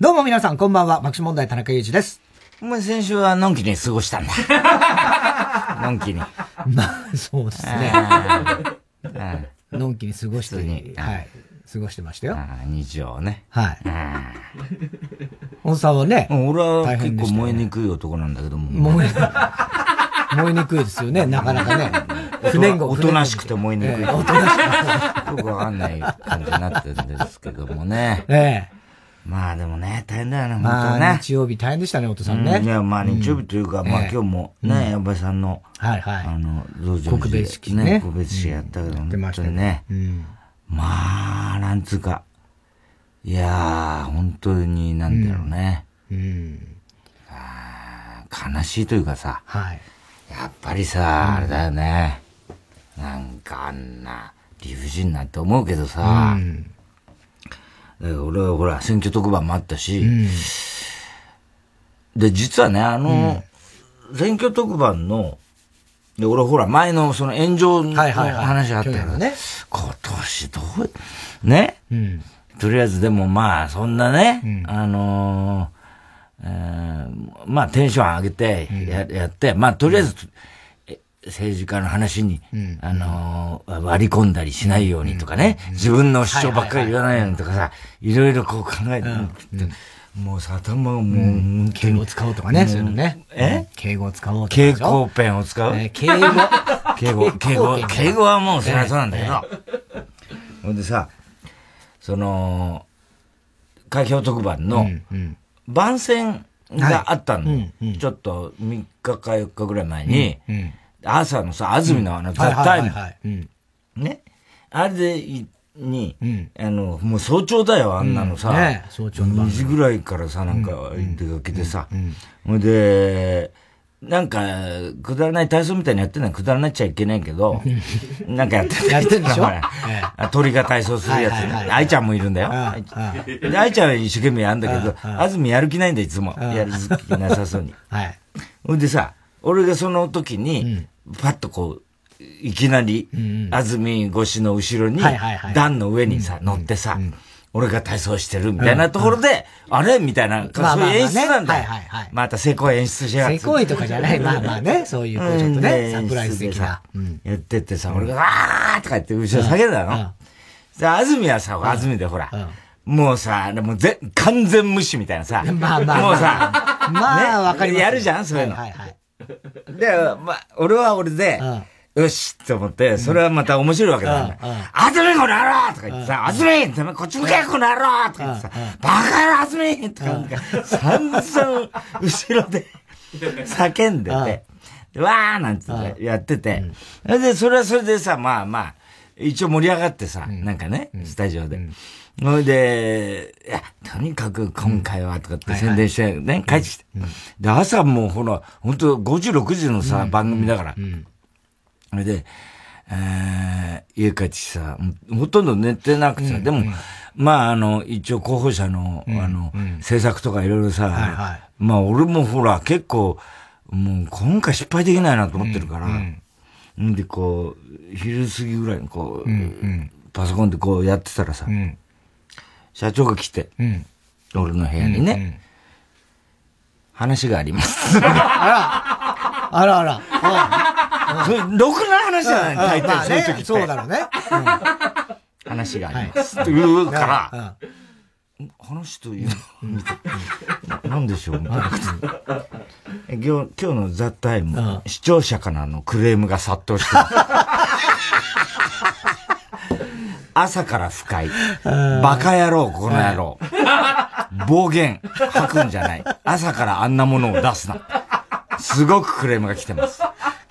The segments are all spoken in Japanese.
どうも皆さん、こんばんは。爆笑問題、田中裕二です。お前先週はのんきに過ごしたんだ。のんきに。まあ、そうですね。のんきに過ごしてに、はい。過ごしてましたよ。日常ね。はい。小野さんはね。俺は結構燃えにくい男なんだけども。燃え、燃えにくいですよね、なかなかね。不燃後。おとなしくて燃えにくい。おとなしくて。よくわかんない感じになってるんですけどもね。ええ。まあでもね、大変だよね、本当ね。日曜日大変でしたね、お父さんね。いや、まあ日曜日というか、まあ今日もね、矢部さんの、はいはい。あの、道場告別式ね。告別式やったけど、本当にね。まあ、なんつうか、いやー、本当に、なんだろうね。うん。悲しいというかさ、はい。やっぱりさ、あれだよね。なんかあんな理不尽なって思うけどさ、うん。俺はほら、選挙特番もあったし、うん、で、実はね、あの、うん、選挙特番の、で、俺ほら、前のその炎上の話あったけど、ね、今年どう、ね、うん、とりあえずでもまあ、そんなね、あのー、えー、まあ、テンション上げてや,、やって、まあ、とりあえず、政治家の話に、うん、あのー、割り込んだりしないようにとかね、うん、自分の主張ばっかり言わないようにとかさ、いろいろこう考えて、もうさ、頭をもう、敬語使おうとかね、そういうのね。え？敬語を使おうとか。敬語ペンを使う、え敬語。敬語、敬語、敬語はもうそりゃそうなんだけど。ほんでさ、その、開票特番の、番宣があったの。ちょっと3日か4日ぐらい前に、朝のさ、安住のあの、ザ・タイム。ね？あれで、に、あの、もう早朝だよ、あんなのさ。ね、早朝の2時ぐらいからさ、なんか出かけてさ。ほ、んで、なんか、くだらない体操みたいにやってんのはくだらないっちゃいけないけど、なんかやってる。やってるでしょ？鳥が体操するやつ。愛ちゃんもいるんだよ。で、愛ちゃんは一生懸命やるんだけど、安住やる気ないんだよ、いつも。やる気なさそうに。はい。ほんでさ、俺がその時に、パッとこう、いきなり、安住越しの後ろに、段の上にさ、乗ってさ、俺が体操してるみたいなところで、あれ？みたいな、そういう演出なんだよ。また成功演出しやがって。成功とかじゃない。まあまあね、そういう、ちょっとね、サプライズ的な。やってってさ、俺が、わーとか言って後ろ下げたの。さあ、安住はさ、安住でほら、もうさ、もうぜ、完全無視みたいなさ。まあまあ。もうさ、まあわかります。やるじゃんそういうの。で、まあ、俺は俺で、よしって思って、それはまた面白いわけだ。あずみこの野郎とか言ってさ、あずみこっち向けこの野郎とか言ってさ、バカ野郎あずみとか、散々後ろで 叫んでて、わーなんつってやってて、で、それはそれでさ、まあまあ、一応盛り上がってさ、なんかね、スタジオで。それで、いや、とにかく今回はとかって宣伝してね、帰ってきて。で、朝もうほら、本当5時、6時のさ、番組だから。それで、えー、家帰ってさ、ほとんど寝てなくてさ、でも、まあ、あの、一応候補者の、あの、制作とかいろいろさ、まあ、俺もほら、結構、もう今回失敗できないなと思ってるから、んで、こう、昼過ぎぐらいにこう、パソコンでこうやってたらさ、社長が来て、うん、俺の部屋にね、うんうん、話があります。あら、あらあら。あろくな話じゃない、大体そういう時って。そうだろうね。話があります。と言うから、話というのなんでしょう、今日今日のザ・タイム、視聴者からのクレームが殺到してます。朝から不快。バカ野郎、この野郎。暴言吐くんじゃない。朝からあんなものを出すな。すごくクレームが来てます。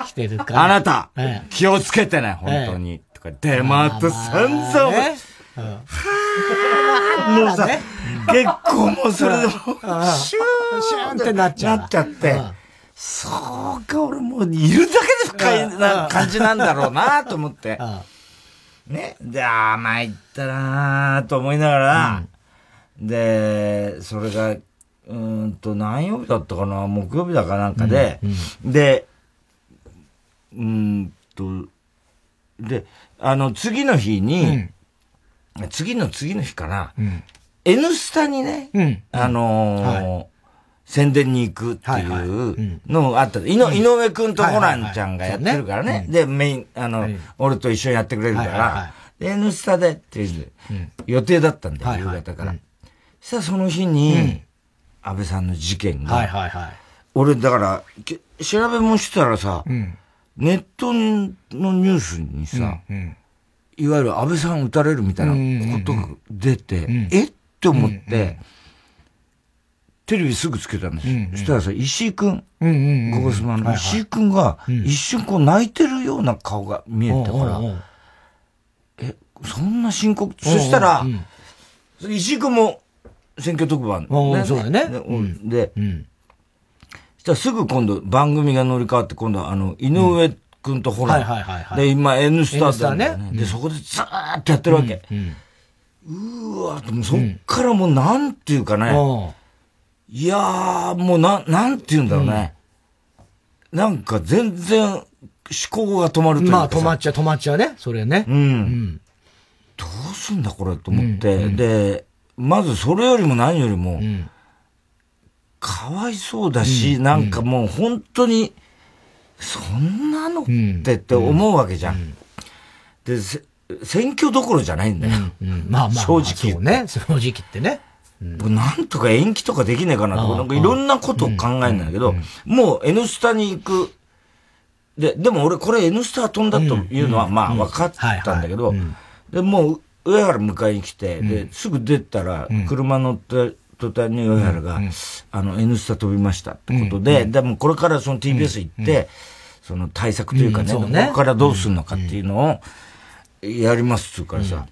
来てるか。あなた、気をつけてね、本当に。とか、で、また散々、はぁ、もうさ、結構もうそれでも、シューシューンってなっちゃっちゃって。そうか、俺もういるだけで不快な感じなんだろうなと思って。ね。で、ああ、参ったなーと思いながら、で、それが、うんと、何曜日だったかな？木曜日だかなんかで、で、うんと、で、あの、次の日に、次の次の日かな、N スタにね、あの宣伝に行くっていうのがあった。井上くんとホランちゃんがやってるからね。で、メイン、あの、俺と一緒にやってくれるから、N スタでっていう予定だったんだよ、夕方から。そしたらその日に、安倍さんの事件が、俺だから、調べもしてたらさ、ネットのニュースにさ、いわゆる安倍さん撃たれるみたいなことが出て、えっ？て思って、テレビすぐつけたんです。そしたらさ、石井くん、ゴゴスマの石井くん。が、一瞬こう泣いてるような顔が見えたから、え、そんな深刻、そしたら、石井くんも選挙特番、ね、そうだね。で、そしたらすぐ今度番組が乗り換わって、今度はあの、井上くんとほら、で、今 N スターだよね。で、そこでずーっとやってるわけ。うわーそっからもうなんていうかね、いやー、もうな、なんて言うんだろうね。うん、なんか全然思考が止まるというか。まあ止まっちゃう、止まっちゃうね。それね。うん。うん、どうすんだこれと思って、うんうん、で、まずそれよりも何よりも、うん、かわいそうだし、うん、なんかもう本当に、そんなのってって思うわけじゃん。で、選挙どころじゃないんだよ。まあまあ、正直。ね、正直言ってね。うん、なんとか延期とかできないかなとか、なんかいろんなことを考えるんだけど、もう N スタに行く。で、でも俺これ N スタ飛んだというのはまあ分かったんだけど、で、もう上原迎えに来て、で、すぐ出たら、車乗って途端に上原が、あの N スタ飛びましたってことで、でもこれからその TBS 行って、その対策というかね、ここからどうするのかっていうのをやりますっつうからさ、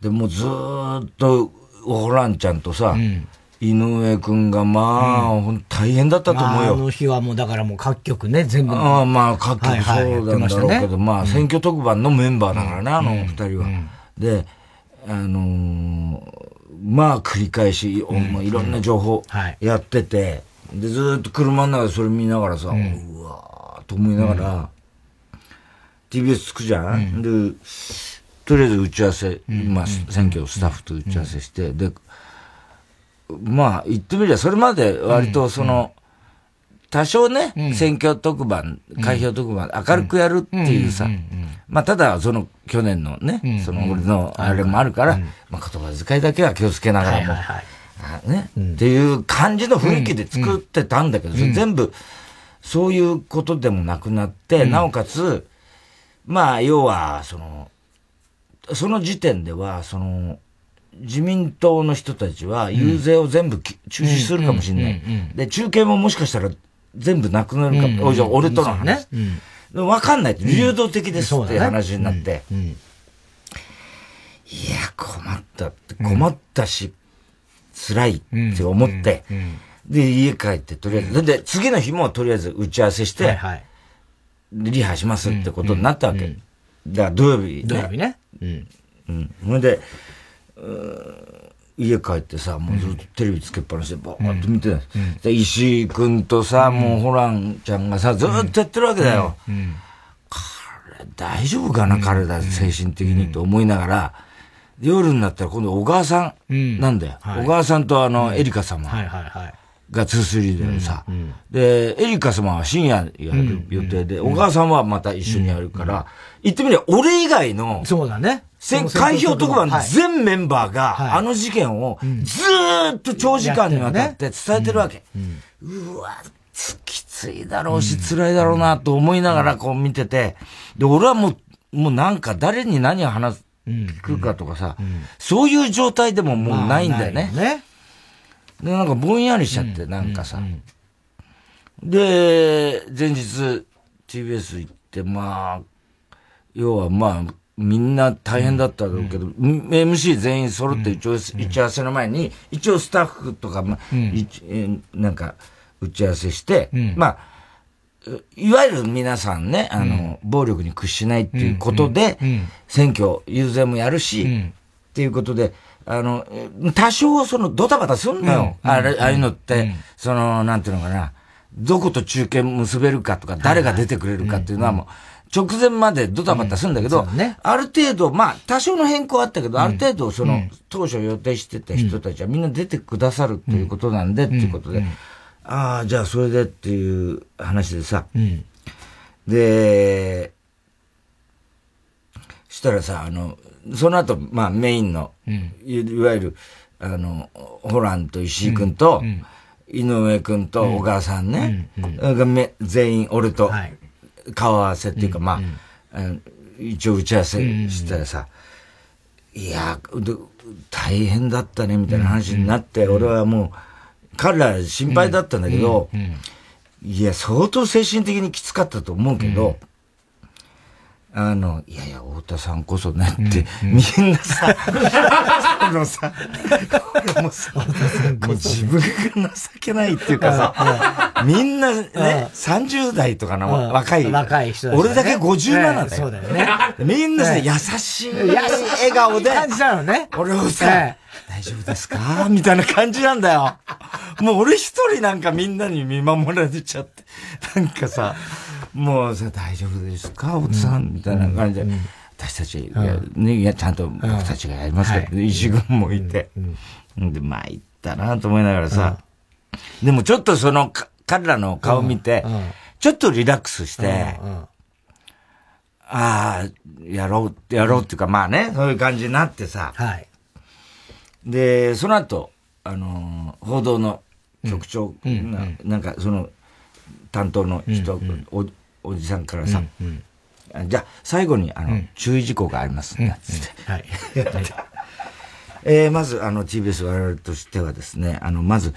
で、もうずっとホランちゃんとさ、うん、井上くんがまあ、うん、大変だったと思うよ。あの日はもうだからもう各局ね、全部。ああ、まあ各局そうなんだろうけど、はいはいね、まあ選挙特番のメンバーだからね、あの二人は。で、あのー、まあ繰り返し、いろんな情報やってて、で、ずっと車の中でそれ見ながらさ、うわーと思いながら、TBS つくじゃん、で、とりあえず打ち合わせ、まあ、選挙スタッフと打ち合わせして、で、まあ、言ってみりゃ、それまで割とその、多少ね、選挙特番、開票特番、明るくやるっていうさ、まあ、ただ、その、去年のね、その、俺のあれもあるから、まあ、言葉遣いだけは気をつけながらも、ね、っていう感じの雰囲気で作ってたんだけど、全部、そういうことでもなくなって、なおかつ、まあ、要は、その、その時点では、その、自民党の人たちは遊説を全部、中止するかもしれない。で、中継ももしかしたら全部なくなるかも。うんうん、俺との話。わ、ね、かんない。流動的ですっていう話になって。いや、困ったって、困ったし、辛いって思って、で、家帰って、とりあえず、で、次の日もとりあえず打ち合わせして、リハしますってことになったわけ。だから土曜日、ね。土曜日ね。うん。うん。それで、家帰ってさ、もうずっとテレビつけっぱなしでバーッと見てた、うん。で石井くんとさ、もうホランちゃんがさ、ずっとやってるわけだよ。うん、これ、大丈夫かな、彼ら、精神的にと思いながら、夜になったら今度小川さんなんだよ。小川さんとあの、エリカ様。はいはいはい。が2-3でさ、で、エリカ様は深夜やる予定で、小川さんはまた一緒にやるから、言ってみれば俺以外の、そうだね。開票特番全メンバーが、あの事件をずーっと長時間にわたって伝えてるわけ。うわ、きついだろうし、辛いだろうなと思いながらこう見てて、で、俺はもう、もうなんか誰に何を話す、聞くかとかさ、そういう状態でももうないんだよね。ね。で、なんかぼんやりしちゃって、なんかさ。で、前日 TBS 行って、まあ、要はまあ、みんな大変だったろうけど、うん、MC 全員揃って打ち合わせの前に、一応スタッフとか、まあ、うん、なんか、打ち合わせして、うん、まあ、いわゆる皆さんね、あの、暴力に屈しないっていうことで、選挙、遊説もやるし、っていうことで、あの、多少そのドタバタすんのよ。あれ、ああいうのって、その、なんていうのかな。どこと中継結べるかとか、誰が出てくれるかっていうのはもう、直前までドタバタするんだけど、ある程度、まあ、多少の変更あったけど、ある程度、その、当初予定してた人たちはみんな出てくださるということなんで、っていうことで、ああ、じゃあそれでっていう話でさ、で、したらさ、あの、その後、まあメインの、うん、いわゆる、あの、ホランと石井君と、井上君と小川さんね、がめ全員俺と顔合わせっていうか、まあ、一応打ち合わせしてらさ、いや、大変だったね、みたいな話になって、俺はもう、彼ら心配だったん。だけど、いや、相当精神的にきつかったと思うけど、あの、いやいや、太田さんこそねって、うんうん、みんなさ、そのさ、もうさ、もう自分が情けないっていうかさ、みんなね、30代とかの若い、若い人俺だけ57だよ。そうだよね。みんなさ、優しい笑顔で、感じなのね。俺をさ、大丈夫ですかみたいな感じなんだよ。もう俺一人なんかみんなに見守られちゃって、なんかさ、もうさ、大丈夫ですか？おさん、みたいな感じで、私たちが、ね、い。や、ちゃんと僕たちがやりますけど、石軍もいて。で、参ったなと思いながらさ、でもちょっとその、彼らの顔見て、ちょっとリラックスして、ああ、やろう、やろうっていうか、まあね、そういう感じになってさ、はい、で、その後、あの報道の局長が、なんかその、担当の人、おおじさんからさ、うんうん、じゃあ、最後に、あの、うん、注意事項がありますんで、つって。はい。えー、まず、あの、TBS 我々としてはですね、あの、まず、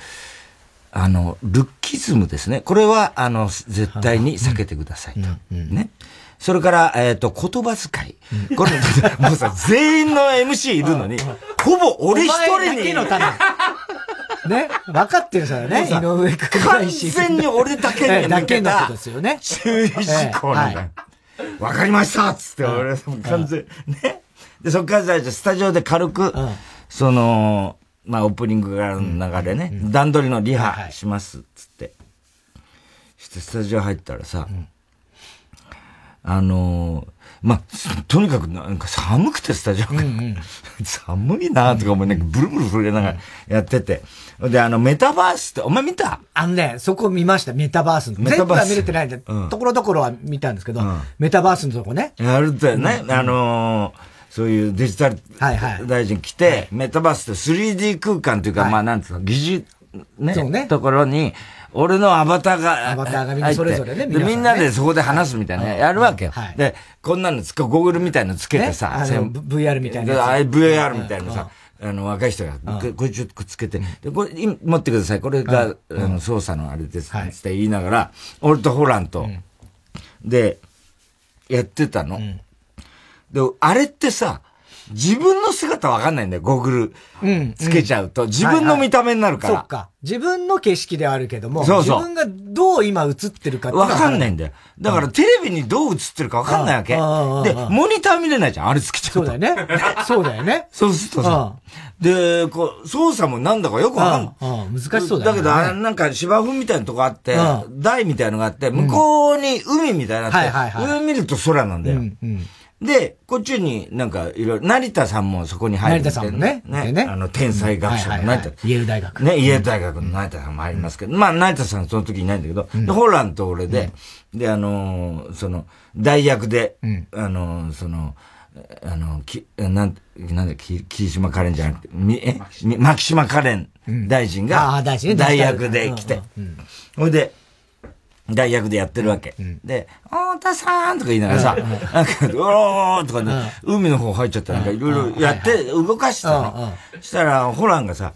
あの、ルッキズムですね。これは、あの、絶対に避けてくださいと。ね。それから、えっ、ー、と、言葉遣い。これ、もうさ、全員の MC いるのに、ほぼ俺一人に。のため。ね。分かってるからね。井上君完全に俺だけにだけのことですよね。注意事項なんだ。わ、かりましたつって、俺、完全、ね。で、そっからじゃスタジオで軽く、その、まあ、オープニングからの流れね、段取りのリハします、つって。して、スタジオ入ったらさ、あのまあ、とにかくなんか寒くてスタジオが、うんうん、寒いなとか思いながら、ブルブル震えながらやってて。で、あの、メタバースって、お前見た？あのね、そこ見ました、メタバースの。メタバース。全部は見れてないんで、うん、ところどころは見たんですけど、うん、メタバースのとこね。やるとね、うん、あのー、そういうデジタル大臣来て、はい。はい、メタバースって 3D 空間というか、はい、まあなんつうの、疑似、ね、ね。ところに、俺のアバターが。アバターがみんなそれぞれね。で、みんなでそこで話すみたいな、やるわけよ。で、こんなのつけ、ゴーグルみたいのつけてさ。VR みたいな。VR みたいなさ。あの、若い人が、これちょっとくっつけて、で、これ、持ってください。これが、あの、操作のあれです。って言いながら、俺とホランと、で、やってたの。で、あれってさ、自分の姿わかんないんだよ、ゴーグルつけちゃうと。自分の見た目になるから。そっか。自分の景色ではあるけども、そうそう自分がどう今映ってるかわかんないんだよ。だからテレビにどう映ってるかわかんないわけ。で、モニター見れないじゃん、あれつけちゃうと。そうだよね。そうだよね。そうするとさ。で、こう、操作もなんだかよくわかんない。難しそうだね。だけど、なんか芝生みたいなとこあって、台みたいなのがあって、向こうに海みたいなのあって、上見ると空なんだよ。で、こっちになんかいろいろ、成田さんもそこに入る、ね。成田さんもね。ね。ね。あの、天才学者の成田。イェール大学。ね、イェール大学の成田さんも入りますけど、まあ、成田さんその時いないんだけど、で、ホランと俺で、で、あのその、代役で、あのその、あの、き、なん、なんだ、き、霧島カレンじゃなくて、み、え、牧島カレン。大臣が、代役で来て、ほいで、大学でやってるわけ。うん、で、太田さんとか言いながらさ、なんか、おーとかね、海の方入っちゃったなんかいろいろやって、動かしてたの。したら、ホランがさ、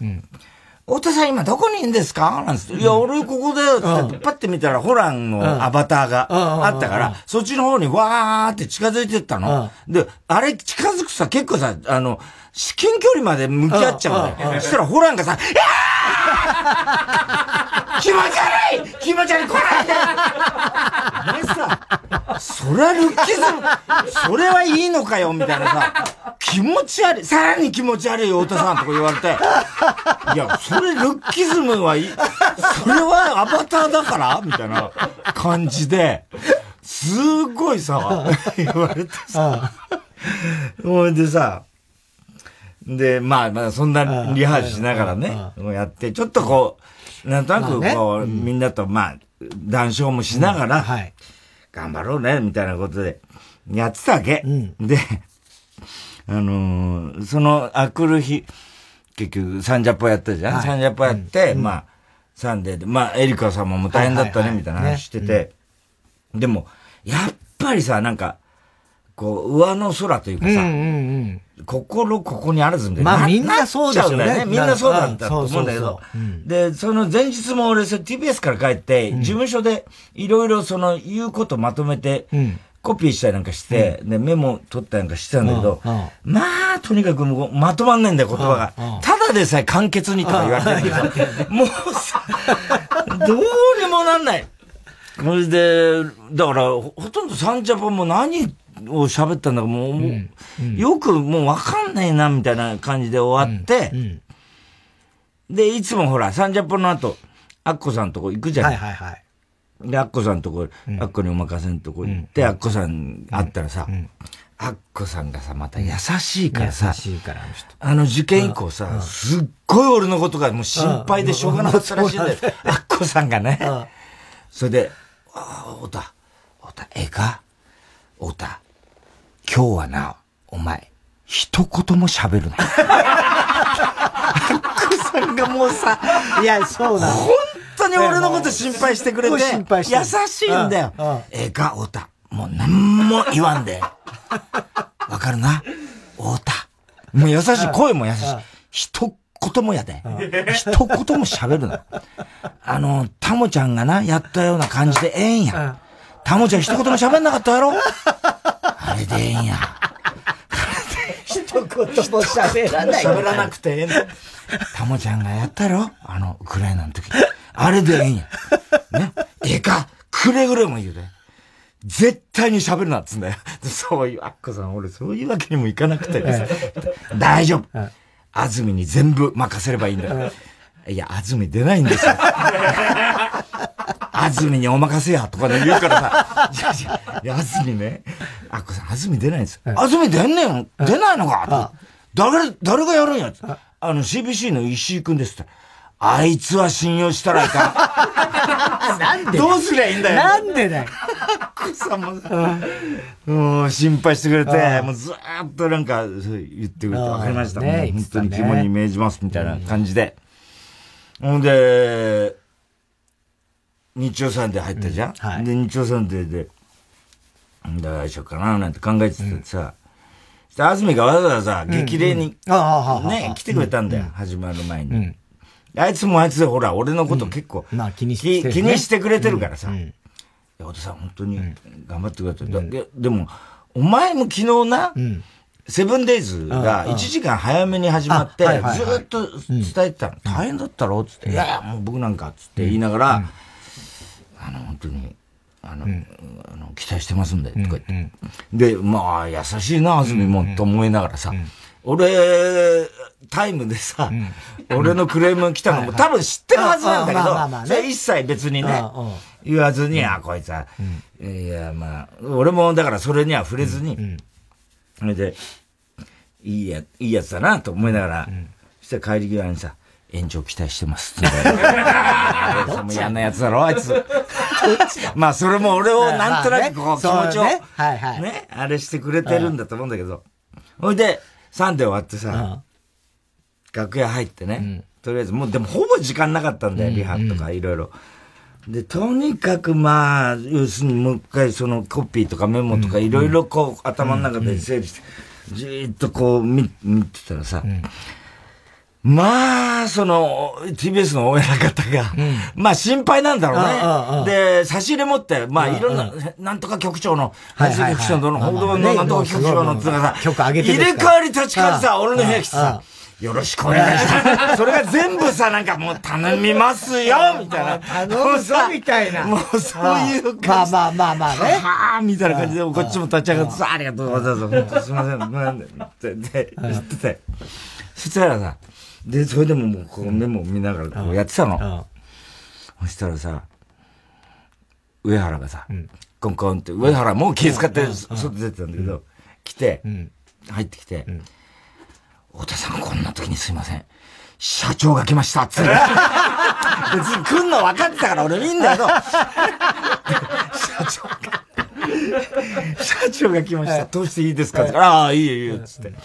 太田さん今どこにいるんですか？なんつって、いや、俺ここだよってパッて見たらホランのアバターがあったから、そっちの方にわーって近づいてったの。で、あれ近づくさ、結構さ、あの、至近距離まで向き合っちゃうんだよ。そしたらホランがさ、いやー気持ち悪い！気持ち悪い！来ないでお前さ、それはルッキズム、それはいいのかよ、みたいなさ、気持ち悪い、さらに気持ち悪い太田さんとか言われて、いや、それルッキズムはいい、それはアバターだから？みたいな感じで、すごいさ、言われてさ、ほいでさ、で、まあまあ、そんなリハーサルしながらね、やって、ちょっとこう、なんとなくこう、みんなとまあ、談笑もしながら、頑張ろうね、みたいなことで、やってたわけ。で、あのー、その、あくる日、結局、サンジャポやったじゃん、はい、サンジャポやって、うん、まあ、サンデーで、まあ、エリカ様も大変だったね、みたいな話してて、でも、やっぱりさ、なんか、こう、上の空というかさ、うんうんうん心ここにあらずみたいな。まあみんなそうでしょうね。みんなそうだったと思うんだけど。で、その前日も俺、TBS から帰って、事務所でいろいろその言うことまとめて、コピーしたりなんかして、で、メモ取ったりなんかしてたんだけど、まあ、とにかくもうまとまんないんだよ、言葉が。ただでさえ簡潔にとか言われてるけど、もうさ、どうにもなんない。それで、だから、ほとんどサンジャポンも何を喋ったんだかもう、うんうん、よくもうわかんないな、みたいな感じで終わって、うんで、いつもほら、サンジャポの後、アッコさんとこ行くじゃない。はいはいはい。で、アッコさんとこ、アッコにお任せのとこ行って、アッコさん会ったらさ、アッコさんがさ、また優しいからさ、優しいからあの受験以降さ、すっごい俺のことがもう心配でしょうがなかったらしいんだよ。アッコさんがね。それで、ああ、太田、太田、ええか？太田、今日はな、お前、一言も喋るな。クさんがもうさ、いや、そうなの。本当に俺のこと心配してくれて、心配して優しいんだよ。ええか、太田。もう何も言わんで。わかるな？太田。もう優しい、声も優しい。一言もやで。一言も喋るな。あの、タモちゃんがな、やったような感じでええんや。タモちゃん一言も喋んなかったやろ？あれでええんや。一言も喋らない。喋らなくてええの。タモちゃんがやったろ？あの、ウクライナの時。あれでええんや。ね？ええか、くれぐれも言うで。絶対に喋るなっつんだよ。そういう、アッコさん、俺そういうわけにもいかなくて。大丈夫。安住に全部任せればいいんだよ。いや、安住出ないんですよ。安住にお任せやとかで言うからさ、いやいや、安住ね、あっこさん、安住出ないんですよ。安住出んねん出ないのか誰、誰がやるんやあの、CBC の石井くんですって。あいつは信用したらいかん。なんでどうすりゃいいんだよ。なんでだよ。さんもさ、もう心配してくれて、もうずーっとなんか、言ってくれて、わかりました。もう本当に肝に銘じます、みたいな感じで。ほんで、日曜サンデー入ったじゃん、うんはい、で、日曜サンデーで、どうしようかな、なんて考えててさ、うん、安住がわざわざ激励に、ね、来てくれたんだよ、始まる前に。あいつもあいつでほら、俺のこと結構、まあ気にして、気にしてくれてるからさ、太田さん。本当に頑張ってくれて、ででも、お前も昨日な、セブンデイズが1時間早めに始まって、ずっと伝えてたの。大変だったろ？つって、いやいや、もう僕なんか、つって言いながら、あの、本当に、あの、うん、あの期待してますんで、とか言って。で、まあ、優しいな、安住も、と思いながらさ、俺、タイムでさ、俺のクレーム来たのも多分知ってるはずなんだけど、一切別にね、言わずに、あ、こいつは、いや、まあ、俺もだからそれには触れずに、それで、いいや、いいやつだなと思いながら、そしたら帰り際にさ、延長期待してます。どっち 嫌なやつだろ、あいつ。まあ、それも俺をなんとなくこう、気持ちを、ね、はいはい。ね、あれしてくれてるんだと思うんだけど。ほいで、3で終わってさ、楽屋入ってね、とりあえず、もうでもほぼ時間なかったんだよ、リハとかいろいろ。で、とにかくまあ、要するにもう一回そのコピーとかメモとかいろいろこう頭の中で整理して、じーっとこう見見てたらさ、まあ、その、TBS の親方が、うん、まあ心配なんだろうね。で、差し入れ持って、まあいろんな、なんとか局長の、配信局長の、報道のなんとか局長の、つがさ、入れ替わり立ち替わりさ、俺の部屋来てさ、よろしくお願いします。それが全部さ、なんかもう頼みますよみたいな。頼むぞみたいな。もうそういう感じ。まあまあまあまあね。はあみたいな感じで、こっちも立ち上がってさ、ありがとうございます。本当すいません。なんで、って言ってて。そしたらさ、で、それでももうこうメモを見ながらこうやってたの。そしたらさ、上原がさ、コンコンって、上原もう気遣って外出てたんだけど、来て、入ってきて、太田さんこんな時にすいません。社長が来ました。っつって。別に来んの分かってたから俺いいんだけど、社長が、社長が来ました。どうしていいですか？ってああ、いいよいいよ、つって。ね。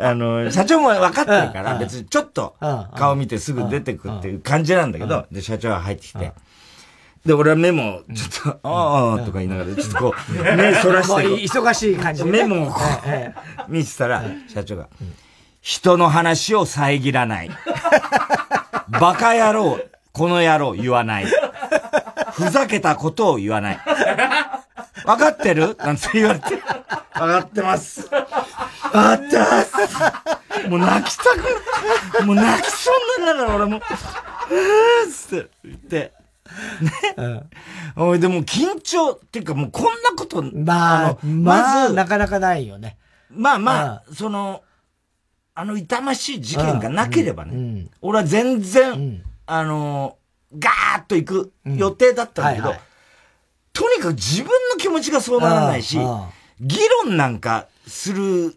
あの、社長も分かってるから、別にちょっと顔見てすぐ出てくっていう感じなんだけど、で、社長が入ってきて、で、俺はメモ、ちょっと、ああ、とか言いながら、ちょっとこう、目そらして。忙しい感じメモをこう、見てたら、社長が、人の話を遮らない。バカ野郎、この野郎言わない。ふざけたことを言わない。わかってる？なんて言われて。わかってます。わかってますもう泣きたくなもう泣きそうになるから俺も。うーって言って。ね。おい、でも緊張っていうかもうこんなこと、まあ、まず、なかなかないよね。まあまあ、その、あの痛ましい事件がなければね、俺は全然、あの、ガーッと行く予定だったんだけど、とにかく自分の気持ちがそうならないし、議論なんかする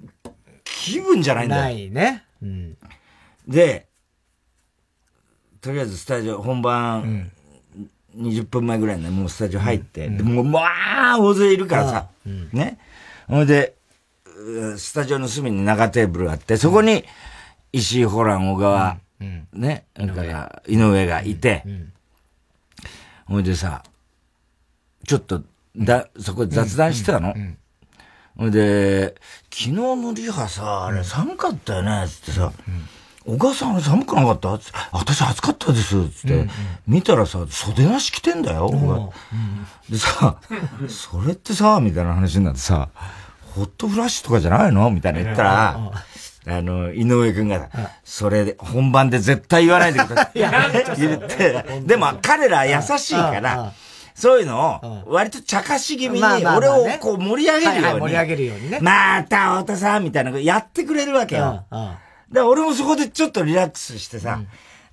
気分じゃないんだよ。ないね。で、とりあえずスタジオ本番、20分前ぐらいにね、もうスタジオ入って、うん、でもう、まあ、大勢いるからさ、うん、ね。ほんで、スタジオの隅に長テーブルがあって、そこに、石井ホラン、小川、うん、ね、だから、井上がいて、ほいでさ、ちょっと、だ、そこで雑談してたの？ほいで、昨日のリハさ、あれ寒かったよね、つってさ、お母さんあれ寒くなかった私暑かったです、つって、うんうん、見たらさ、袖なし着てんだよ、うん、でさ、それってさ、みたいな話になってさ、ホットフラッシュとかじゃないの？みたいな言ったら、あの、井上くんが、それで、本番で絶対言わないでください。言って、でも彼ら優しいから、そういうのを、割と茶化し気味に、俺をこう盛り上げるように。盛り上げるようにね。また、太田さんみたいなやってくれるわけよ。で、俺もそこでちょっとリラックスしてさ、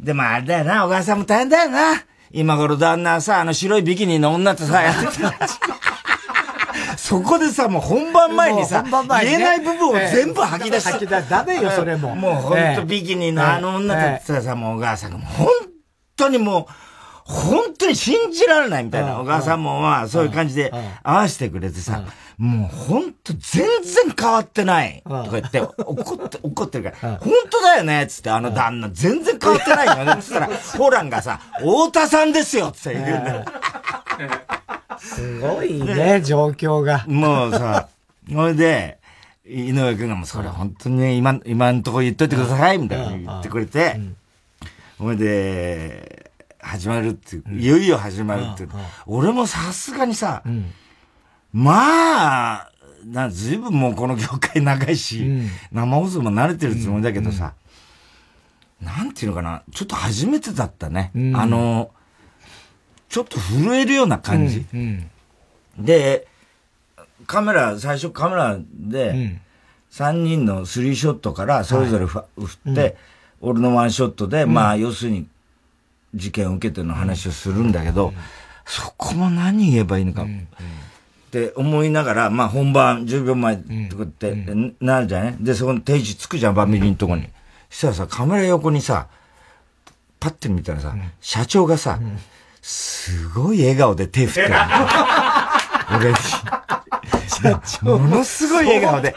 うん、でもあれだよな、小川さんも大変だよな。今頃旦那さ、あの白いビキニの女とさ、やってた。そこでさ、もう本番前にさ、ね、言えない部分を全部吐き出して。吐き出ダメよ、それも。もうほんとビキニのあの女とってさ、もう小川さんがもう本当にもう、本当に信じられないみたいな。小川さんもまあそういう感じで合わせてくれてさ、もう本当全然変わってない。とか言って、怒って、怒ってるから、本当だよねつって、あの旦那全然変わってないよね つったら、ホランがさ、太田さんですよって言うんだよ。すごいね、状況が。もうさ、それで、井上くんがもうそれ本当にね、今、今んとこ言っといてくださいみたいな言ってくれて、ほいで、始まるっていう、いよいよ始まるっていう。俺もさすがにさ、まあ、な、ずいぶんもうこの業界長いし、生放送も慣れてるつもりだけどさ、なんていうのかな、ちょっと初めてだったね。あの、ちょっと震えるような感じ。で、カメラ、最初カメラで、3人のスリーショットからそれぞれ振って、俺のワンショットで、まあ、要するに、事件を受けての話をするんだけど、そこも何言えばいいのか、って思いながら、まあ本番10秒前とかってなるじゃない、で、そこに定位つくじゃん、バミリのとこに。そしたらさ、カメラ横にさ、パッて見たらさ、社長がさ、すごい笑顔で手振ってる。俺に。ものすごい笑顔で、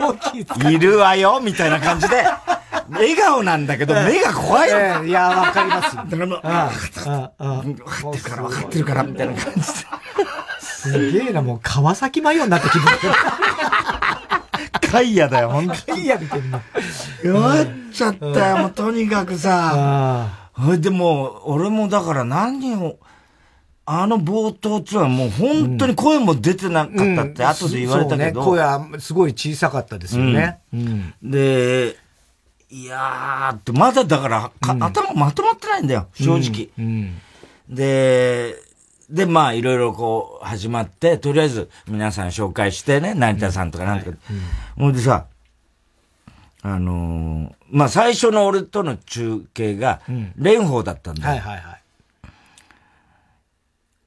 いるわよみたいな感じで、笑顔なんだけど、目が怖いよ。いや、わかります。だからもう、分かってるから、分かってるから、みたいな感じで。すげえな、もう川崎マヨになってきてカイヤだよ、ほんとカイヤ見てんの。弱っちゃったよ、もうとにかくさ。でも、俺もだから何を、あの冒頭っていうのはもう本当に声も出てなかったって後で言われたけど。うんうんね、声はすごい小さかったですよね。うん、で、いやーって、まだだから、か頭まとまってないんだよ、正直。で、で、まあ、いろいろこう、始まって、とりあえず、皆さん紹介してね、成田さんとかなんとか。ほ、うんでさ、あのー、まあ、最初の俺との中継が、蓮舫だったんだよ。はいはいはい。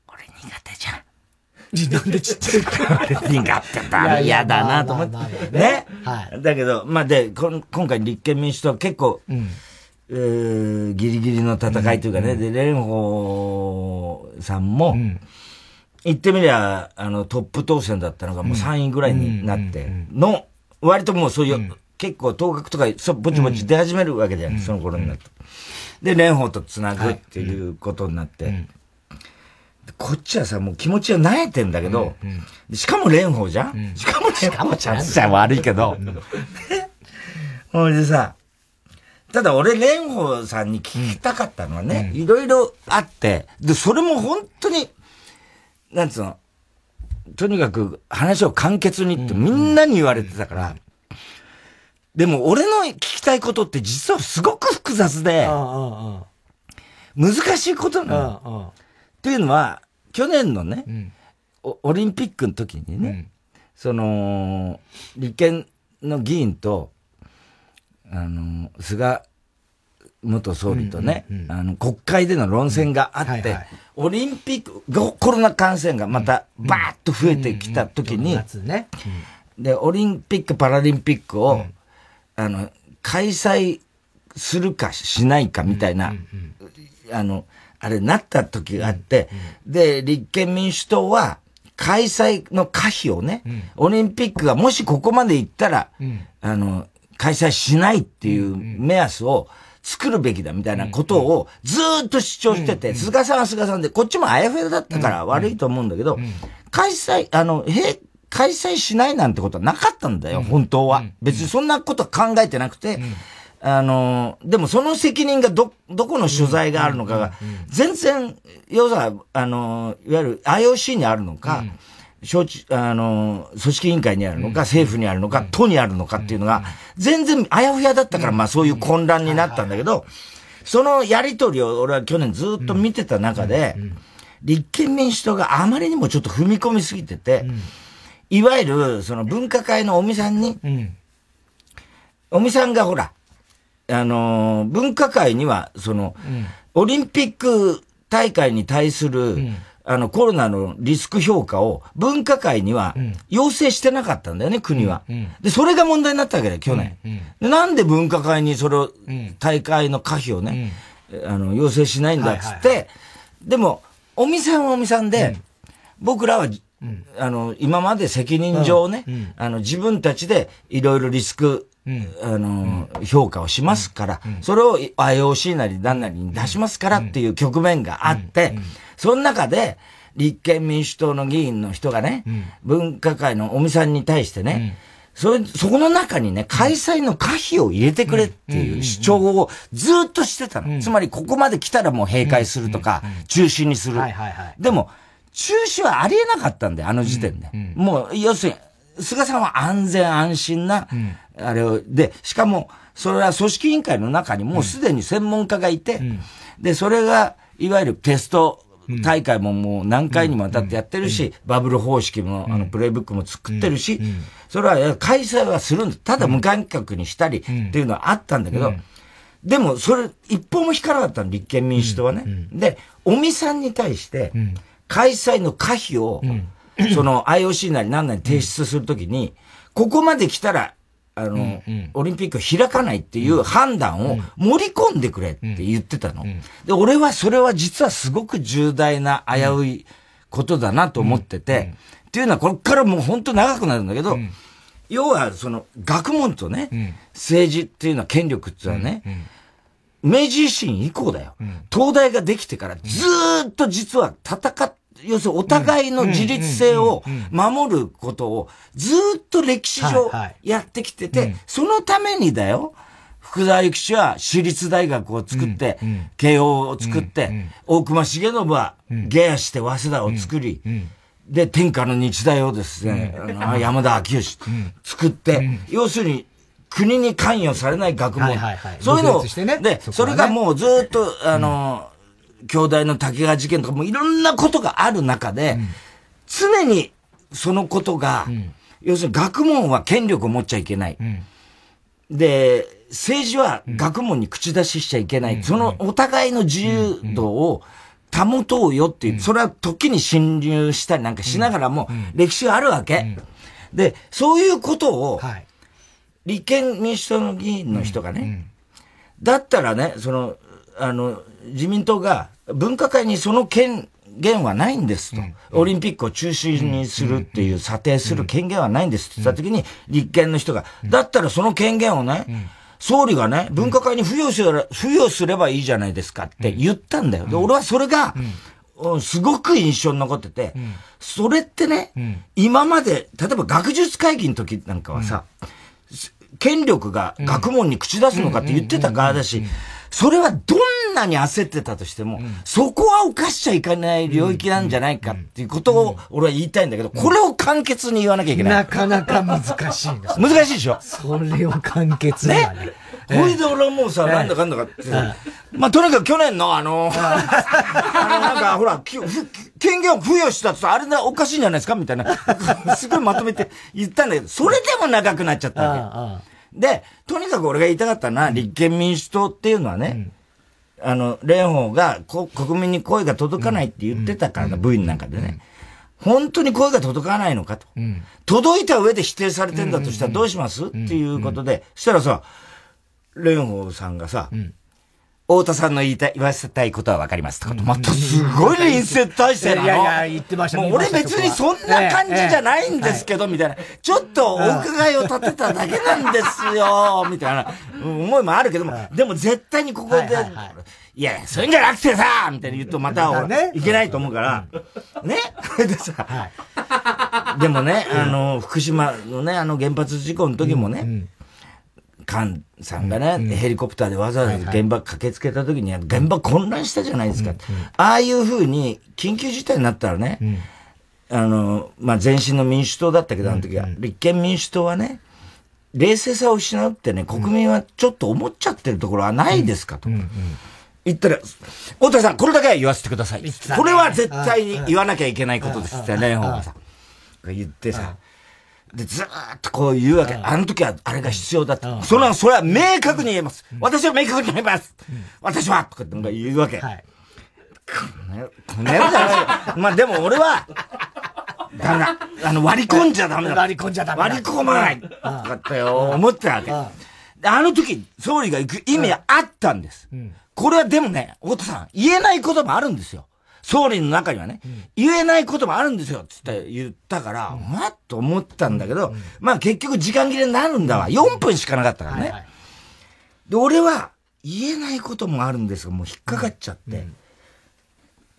俺苦手じゃん。なんでちっちゃいか苦手だ。嫌だなと思って。ね。はい。だけど、まあ、で、こん今回立憲民主党は結構、うん。えー、ギリギリの戦いというかね、うん、で、蓮舫さんも、うん、言ってみりゃ、あの、トップ当選だったのがもう3位ぐらいになって、の、割ともうそういう、うん、結構当確とか、そぼちぼち出始めるわけじゃん、その頃になって。で、蓮舫と繋ぐっていうことになって、こっちはさ、もう気持ちは慣れてんだけど、しかも蓮舫じゃん、しかも蓮舫ちゃん。じゃ悪いけど、ほいでさ、ただ俺、蓮舫さんに聞きたかったのはね、いろいろあって、で、それも本当に、なんつうの、とにかく話を簡潔にってみんなに言われてたから、でも俺の聞きたいことって実はすごく複雑で、難しいことなの。っていうのは、去年のね、オリンピックの時にね、その、立憲の議員と、あの、菅元総理とね、うんうんうん、あの、国会での論戦があって、うんはいはい、オリンピック、コロナ感染がまたバーッと増えてきた時に、ね。で、オリンピック・パラリンピックを、あの、開催するかしないかみたいな、あの、あれなった時があって、で、立憲民主党は、開催の可否をね、オリンピックがもしここまで行ったら、あの、開催しないっていう目安を作るべきだみたいなことをずっと主張してて、菅さんは菅さんで、こっちもあやふやだったから悪いと思うんだけど、開催、あの、へ開催しないなんてことはなかったんだよ、本当は。別にそんなこと考えてなくて、あの、でもその責任がど、どこの所在があるのかが、全然、要は、あの、いわゆる IOC にあるのか、承知、あの、組織委員会にあるのか、政府にあるのか、都にあるのかっていうのが、全然あやふやだったから、まあそういう混乱になったんだけど、そのやりとりを俺は去年ずっと見てた中で、立憲民主党があまりにもちょっと踏み込みすぎてて、いわゆる、その分科会の尾身さんに、尾身さんがほら、あの、分科会には、その、オリンピック大会に対する、あの、コロナのリスク評価を分科会には要請してなかったんだよね、国は。で、それが問題になったわけだよ、去年。でなんで分科会にそれを、大会の可否をね、あの、要請しないんだっつって、でも、尾身さんは尾身さんで、僕らは、あの、今まで責任上ね、あの、自分たちでいろいろリスク、あの、評価をしますから、それを IOC なり何なりに出しますからっていう局面があって、その中で、立憲民主党の議員の人がね、うん、分科会の尾身さんに対してね、うん、それ、そこの中にね、開催の可否を入れてくれっていう主張をずっとしてたの。つまり、ここまで来たらもう閉会するとか、中止にする。でも、中止はありえなかったんだよ、あの時点で。もう、要するに、菅さんは安全安心な、あれを、で、しかも、それは組織委員会の中にもうすでに専門家がいて、で、それが、いわゆるテスト大会ももう何回にもわたってやってるし、バブル方式も、あの、プレイブックも作ってるし、それは開催はするんだ。ただ無観客にしたりっていうのはあったんだけど、でもそれ一歩も引かなかったの、立憲民主党はね。で、尾身さんに対して、開催の可否を、その IOC なり何なり提出するときに、ここまで来たらあの、うんうん、オリンピックを開かないっていう判断を盛り込んでくれって言ってたの。うん。うん、で、俺はそれは実はすごく重大な危ういことだなと思ってて、っていうのはこれからもう本当長くなるんだけど、要はその学問とね、政治っていうのは権力っていうのはね、明治維新以降だよ。東大ができてからずっと実は戦って要するにお互いの自立性を守ることをずっと歴史上やってきてて、そのためにだよ、福沢諭吉は私立大学を作って、慶応を作って、大隈重信は下野して早稲田を作り、で、天下の日大をですね、山田昭義作って、要するに国に関与されない学問。そういうのを、で、そ、れがもうずっと、あの、兄弟の竹川事件とかもいろんなことがある中で、うん、常にそのことが、うん、要するに学問は権力を持っちゃいけない。で、政治は学問に口出ししちゃいけない。そのお互いの自由度を保とうよっていう、それは時に侵入したりなんかしながらも、歴史があるわけ。で、そういうことを、はい。立憲民主党の議員の人がね、だったらね、その、あの、自民党が分科会にその権限はないんですと、オリンピックを中止にするっていう、査定する権限はないんですって言った時に、立憲の人が、だったらその権限をね、総理がね、分科会に付与すれ付与すればいいじゃないですかって言ったんだよ。で、俺はそれが、すごく印象に残ってて、それってね、今まで、例えば学術会議の時なんかはさ、権力が学問に口出すのかって言ってた側だし、それはどんなに焦ってたとしても、そこは犯しちゃいけない領域なんじゃないかっていうことを俺は言いたいんだけど、これを簡潔に言わなきゃいけない。なかなか難しいんです。難しいでしょ？それを簡潔に、ね。これで俺はもうさ、なんだかんだかって。まあ、とにかく去年のあの、あの、なんか、ほら、権限を付与したってあれだ、おかしいんじゃないですか？みたいな。すごいまとめて言ったんだけど、それでも長くなっちゃったわけ。で、とにかく俺が言いたかったのは、立憲民主党っていうのはね、あの、蓮舫が国民に声が届かないって言ってたからな、部員なんかでね。本当に声が届かないのかと。届いた上で否定されてんだとしたらどうします？っていうことで、そしたらさ、蓮舫さんがさ、太田さんの言いたい、言わせたいことはわかりますと。またすごい臨戦態勢なの。いやいや、言ってましたもう俺別にそんな感じじゃないんですけど、みたいな。ちょっとお伺いを立てただけなんですよ、みたいな。思いもあるけども、でも絶対にここで、いや、そういうんじゃなくてさみたいに言うとまた俺、いけないと思うから、ね？でさ、でもね、あの、福島のね、あの原発事故の時もね、菅さんがね、うん、ヘリコプターでわざわざ現場駆けつけた時に、現場混乱したじゃないですか。うん。うん、ああいうふうに、緊急事態になったらね、うん、あの、まあ、前身の民主党だったけど、あの時は、立憲民主党はね、冷静さを失うってね、国民はちょっと思っちゃってるところはないですかと。言ったら、太田さん、これだけは言わせてください。これは絶対に言わなきゃいけないことですって、蓮舫がさ。言ってさ、で、ずーっとこう言うわけ。あの時はあれが必要だって。それは、それは明確に言えます。私は明確に言えます。私はとかって言うわけ。はい。このこの野郎じゃない。まあでも俺は、ダメだ。あの、割り込んじゃダメだ。割り込んじゃダメだ。割り込まない。とかって思ってたわけ。あの時、総理が行く意味はあったんです。これはでもね、太田さん、言えないこともあるんですよ。総理の中にはね、うん、言えないこともあるんですよ、つって言ったから、うん、まっと思ったんだけど、うん、まあ結局時間切れになるんだわ。4分しかなかったからね。はいはい、で、俺は言えないこともあるんですが、もう引っかかっちゃって。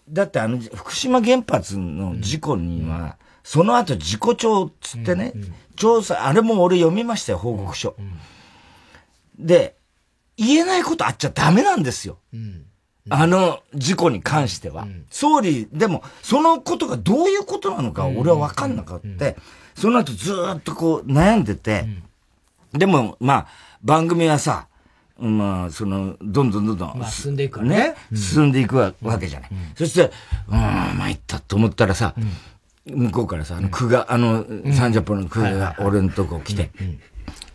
だってあの、福島原発の事故には、その後事故調つってね、調査、あれも俺読みましたよ、報告書。で、言えないことあっちゃダメなんですよ。うんあの事故に関しては。総理、でも、そのことがどういうことなのか俺は分かんなかった。その後ずっとこう悩んでて、でも、まあ、番組はさ、まあ、その、どんどんどんどん、まあ、進んでいくね。進んでいくわけじゃない。そして、うん、参ったと思ったらさ、向こうからさ、あの、句が、あの、30分の句が俺のとこ来て、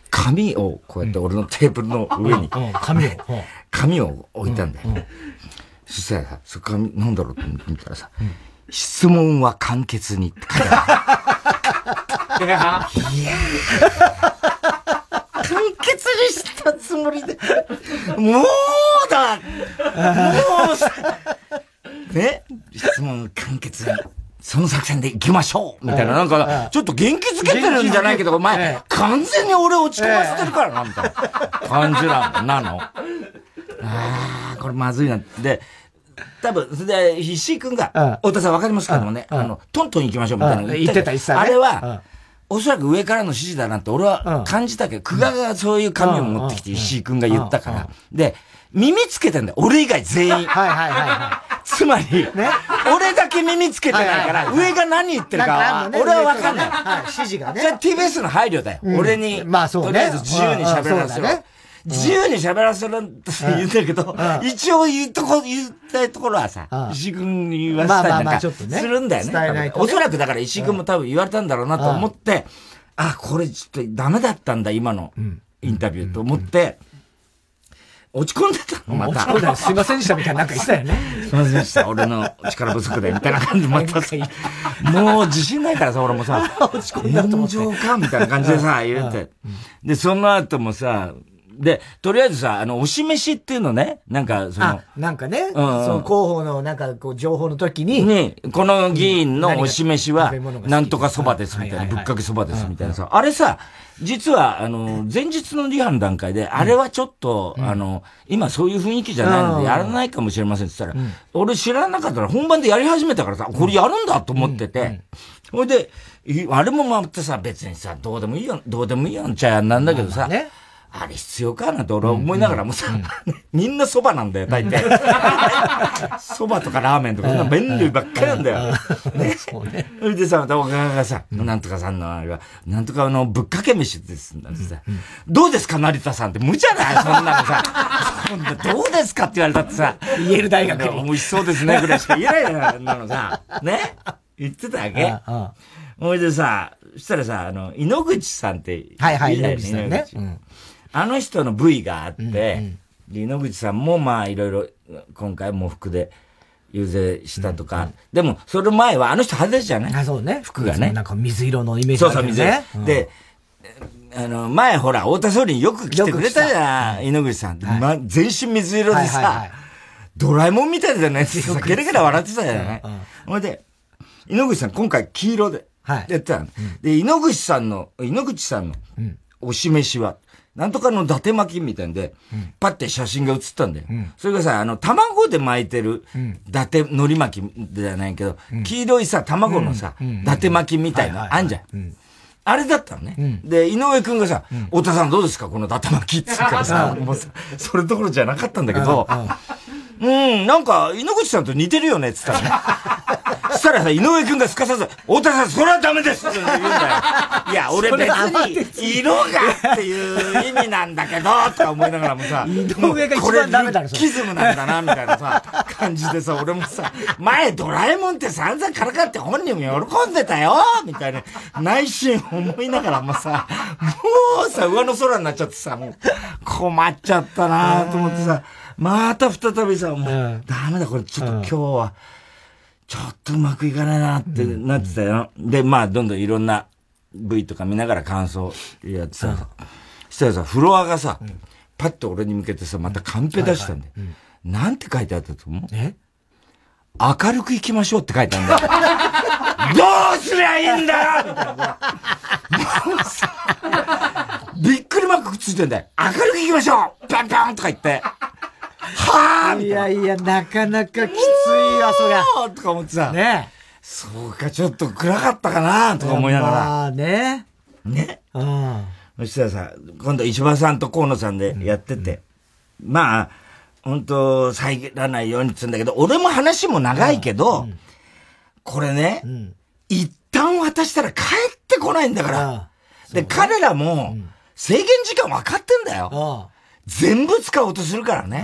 紙をこうやって俺のテーブルの上に、紙を、紙を置いたんだよ。そしたらさ、そこなんだろうと見たらさ、うん、質問は簡潔にって書いてある。いや簡潔にしたつもりで、もうだ。もう。ね？質問簡潔に。その作戦で行きましょう。みたいな、なんか、ちょっと元気づけてるんじゃないけど、お前、完全に俺落ち込ませてるからな、みたいな感じなの。ああ、これまずいな。で、多分、それで、石井くんが、太田さんわかりますけどもね、あの、トントン行きましょうみたいな言ってた、一切。あれは、おそらく上からの指示だなって俺は感じたけど、久我がそういう紙を持ってきて石井くんが言ったから。で、耳つけてんだよ。俺以外全員。はいはいはい。つつまり、ね、俺だけ耳つけてないから、上が何言ってるかは、俺はわかんない。指示がね。じゃあ TBS の配慮だよ。俺に、まあそうとりあえず自由に喋らせろ。自由に喋らせるって言うんだけど、一応言うとこ、言ったいところはさ、石井君に言わせたりなんかするんだよね。おそらくだから石井君も多分言われたんだろうなと思って、あ、これちょっとダメだったんだ、今のインタビューと思って、落ち込んでたの、また。落ち込んだすいませんでしたみたいななんか言ってたよね。すいませんでした。俺の力不足で、みたいな感じで、また。さ、もう自信ないからさ、俺もさ、落ち込んだと思って。炎上かみたいな感じでさ、言って。で、その後もさ、で、とりあえずさ、あの、押し飯っていうのね、なんか、その。なんかね、うん、その広報の、なんか、こう、情報の時に。ね、この議員の押し飯は、なんとかそばですみたいな、ぶっかけそばですみたいなさ。あれさ、実は、あの、前日のリハの段階で、あれはちょっと、あの、今そういう雰囲気じゃないので、やらないかもしれませんって言ったら、俺知らなかったら本番でやり始めたからさ、これやるんだと思ってて、ほいで、あれもまたさ、別にさ、どうでもいいよ、どうでもいいよんちゃなんだけどさ、ねあれ必要かなって俺は思いながらもさ、みんな蕎麦なんだよ、大体。蕎麦とかラーメンとか、麺類ばっかりなんだよ。ね。それでさ、またお母がさ、なんとかさんのあれは、なんとかあの、ぶっかけ飯です、なんてさ、どうですか、成田さんって無茶だよ、そんなのさ。どうですかって言われたってさ、言える大学に。美味しそうですね、ぐらいしか言えないなのさ。ね。言ってたわけ。ほいでさ、そしたらさ、あの、井ノ口さんって、はいはい、井ノ口さんね。あの人の部位があって、うんうん、野口さんもまあいろいろ今回も服で遊説したとか、でもそれ前はあの人派手じゃない？あ、そうね。服がね。なんか水色のイメージ、ね、そうそう、水色。うん、で、あの、前ほら、太田総理によく来てくれたじゃん、井ノ口さん。はい、ま、全身水色でさ、ドラえもんみたいだよねってさ、ゲラゲラ笑ってたじゃない？ほ、うん、で、井ノ口さん今回黄色でやってたの。はい、で、井ノ口さんの、井ノ口さんの、おし飯は、なんとかの伊達巻きみたいんで、パッて写真が写ったんだよ。それがさ、あの、卵で巻いてる、伊達海苔巻きじゃないけど、黄色いさ、卵のさ、伊達巻きみたいな、あんじゃん。あれだったのね。で、井上くんがさ、太田さんどうですか？この伊達巻きって言うからさ、もうさ、それどころじゃなかったんだけど、うん、なんか、井ノ口さんと似てるよね、つったらね。そ したらさ、井上くんがすかさず、太田さん、それはダメですって言うんだよ。いや、俺別に、色がっていう意味なんだけど、とか思いながらもさ、井上が一番ダメだろ、キズムなんだな、みたいなさ、感じでさ、俺もさ、前ドラえもんって散々からかって本人も喜んでたよ、みたいな、内心思いながらもさ、もうさ、上の空になっちゃってさ、もう、困っちゃったなと思ってさ、また再びさ、もう、ダメだ、これちょっと今日は、ちょっとうまくいかないなってなってたよ。で、まあ、どんどんいろんな V とか見ながら感想やってさ、そしたらさ、フロアがさ、パッと俺に向けてさ、またカンペ出したんで、なんて書いてあったと思う？え？明るく行きましょうって書いてあるんだよ。どうすりゃいいんだよ！みたいな。もうさ、びっくりマークついてんだよ。明るく行きましょう！パンパンとか言って。はぁいやいや、なかなかきついわ、そりゃ。とか思ってさ。ねそうか、ちょっと暗かったかなとか思いながら。まあね。ね。うん。そしたらさ、今度石破さんと河野さんでやってて。うん、まあ、本当遮らないようにつうんだけど、俺も話も長いけど、うん、これね、うん、一旦渡したら帰ってこないんだから。で、彼らも、制限時間分かってんだよ。全部使おうとするからね。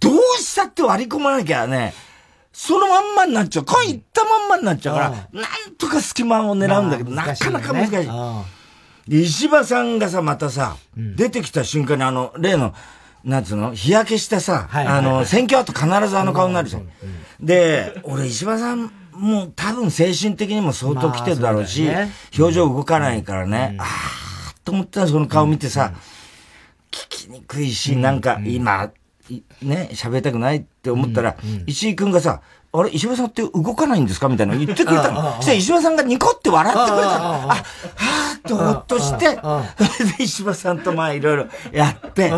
どうしたって割り込まなきゃね、そのまんまになっちゃう。缶いったまんまになっちゃうから、なんとか隙間を狙うんだけど、なかなか難しい。で、石破さんがさ、またさ、出てきた瞬間にあの、例の、なんつうの日焼けしたさ、あの、選挙後必ずあの顔になるじゃん。で、俺石破さん、もう多分精神的にも相当来てるだろうし、表情動かないからね、あーと思ったらその顔見てさ、聞きにくいし、なんか今、ね、喋りたくないって思ったら、石井くんがさ、あれ、石破さんって動かないんですか？みたいなの言ってくれたの。そしたら石破さんがニコって笑ってくれたの。あ、はぁーとほっとして、それで石破さんとまあいろいろやって、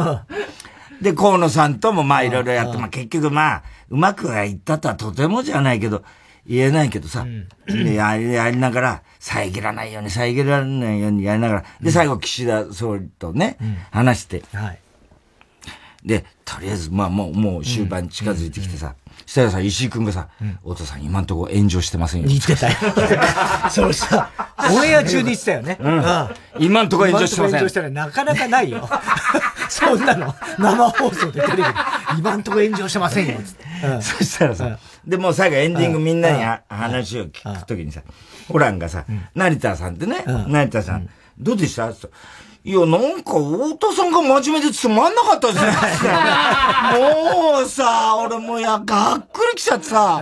で、河野さんともまあいろいろやって、まあ結局まあ、うまくはいったとはとてもじゃないけど、言えないけどさ、でやりやりながら、遮らないように、遮らないようにやりながら、で、最後岸田総理とね、話して、はい。で、とりあえず、まあもう、もう終盤近づいてきてさ、そしたらさ、石井くんがさ、太田さん今んとこ炎上してませんよ。言ってたよ。そのさ、オンエア中に言ってたよね。うん。今んとこ炎上してません。炎上したらなかなかないよ。そんなの、生放送でテレビで、今んとこ炎上してませんよ。そしたらさ、で、もう最後エンディングみんなに話を聞くときにさ、ホランがさ、成田さんってね、成田さん、どうでした？いや、なんか、太田さんが真面目でつまんなかったじゃないですか。もうさ、俺もうや、がっくりきちゃってさ、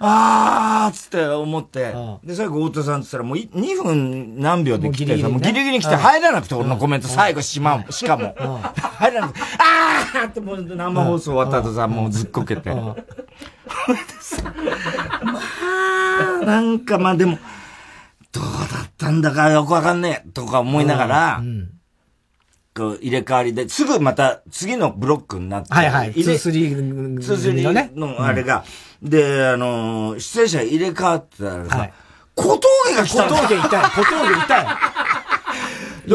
あーつって思って、で、最後太田さんって言ったらもう2分何秒で来てさ、もうギリギリ来て入らなくて俺のコメント最後しまう、しかも。入らなくて、あーってもう生放送終わった後さ、もうずっこけて。まあ、なんかまあでも、どうだったんだかよくわかんねえとか思いながら、こう入れ替わりで、すぐまた次のブロックになって、はいはい、2-3、2-3のね、のあれが、で、あの出演者入れ替わってたらさ、小峠が来た小峠いたよ、小峠いたよ。い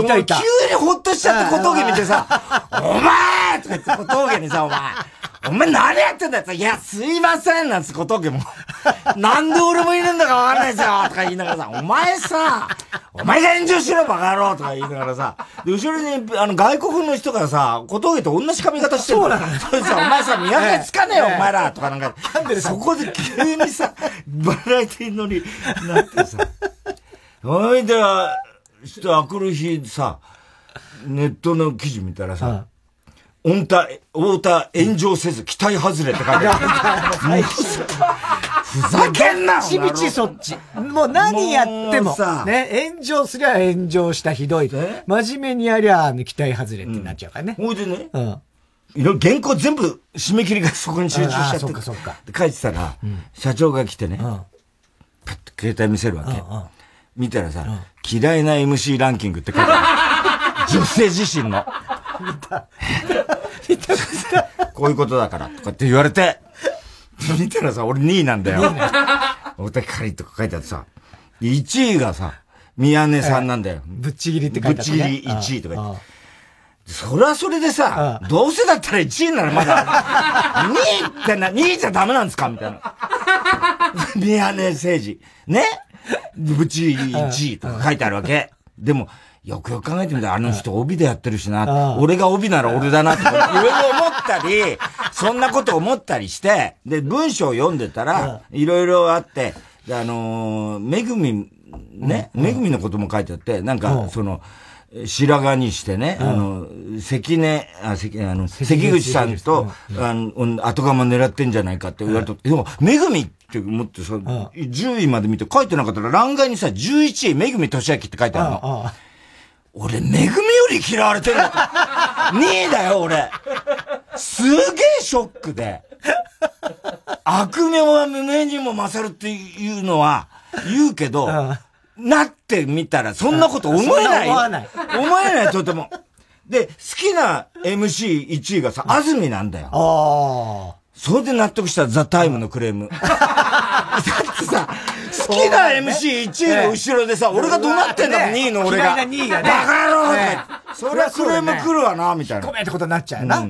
たいた。急にほっとしちゃって小峠見てさ、お前とか言って小峠にさ、お前、お前何やってんだよいや、すいませんなんつ小峠も。なんで俺もいるんだかわかんないですよとか言いながらさ、お前さ、お前が炎上しろバカ野郎とか言いながらさ、で、後ろに、あの、外国の人がさ、小峠と同じ髪型してるそうなの。それさ、お前さ、見分けつかねえよ、お前らとかなんか、そこで急にさ、バラエティーのになってさ、おいで、ちょっとあくる日さ、ネットの記事見たらさ、太田、太田炎上せず期待外れって書いてある。ふざけんなちびちそっち。もう何やっても、ね、炎上すりゃ炎上したひどい。真面目にやりゃ、期待外れってなっちゃうからね。ほ、いでね、うん。いろ原稿全部締め切りがそこに集中しちゃって。そっかそっか。書いてたら、社長が来てね、パッと携帯見せるわけ。見たらさ、嫌いな MC ランキングって書いてある。女性自身の。見た。見た。こういうことだから、とかって言われて、見たらさ、俺2位なんだよ。おたかりとか書いてあってさ、1位がさ、宮根さんなんだよ。ぶっちぎりって書いてある、ね。ぶっちぎり1位とか言って。それはそれでさ、どうせだったら1位ならまだ、2位ってな、2位じゃダメなんですか？みたいな。宮根誠司。ね？ぶち1位とか書いてあるわけ。でも、よくよく考えてみたら、あの人帯でやってるしな、俺が帯なら俺だなって、いろいろ思ったり、そんなこと思ったりして、で、文章を読んでたら、いろいろあって、あのめぐみ、ね、めぐみのことも書いてあって、なんか、その、白髪にしてね、あの、関根、あ、関、あの、関口さんと、あの、後釜狙ってんじゃないかって言われた。でも、めぐみって思ってさ、10位まで見て書いてなかったら、欄外にさ、11位、めぐみとしあきって書いてあるの。俺、めぐみより嫌われてるのか。2位だよ、俺。すげえショックで。悪名は胸にも勝るっていうのは言うけど、なってみたらそんなこと思えない。思わない。思えない、とても。で、好きな MC1 位がさ、安住なんだよ。ああ。それで納得したザ・タイムのクレーム。だってさ、好きな MC1 位の後ろでさ、俺が怒鳴ってんだもん、2位の俺が。嫌いな2位がね。バカ野郎それはクレーム来るわな、みたいな。ごめんってことになっちゃうな。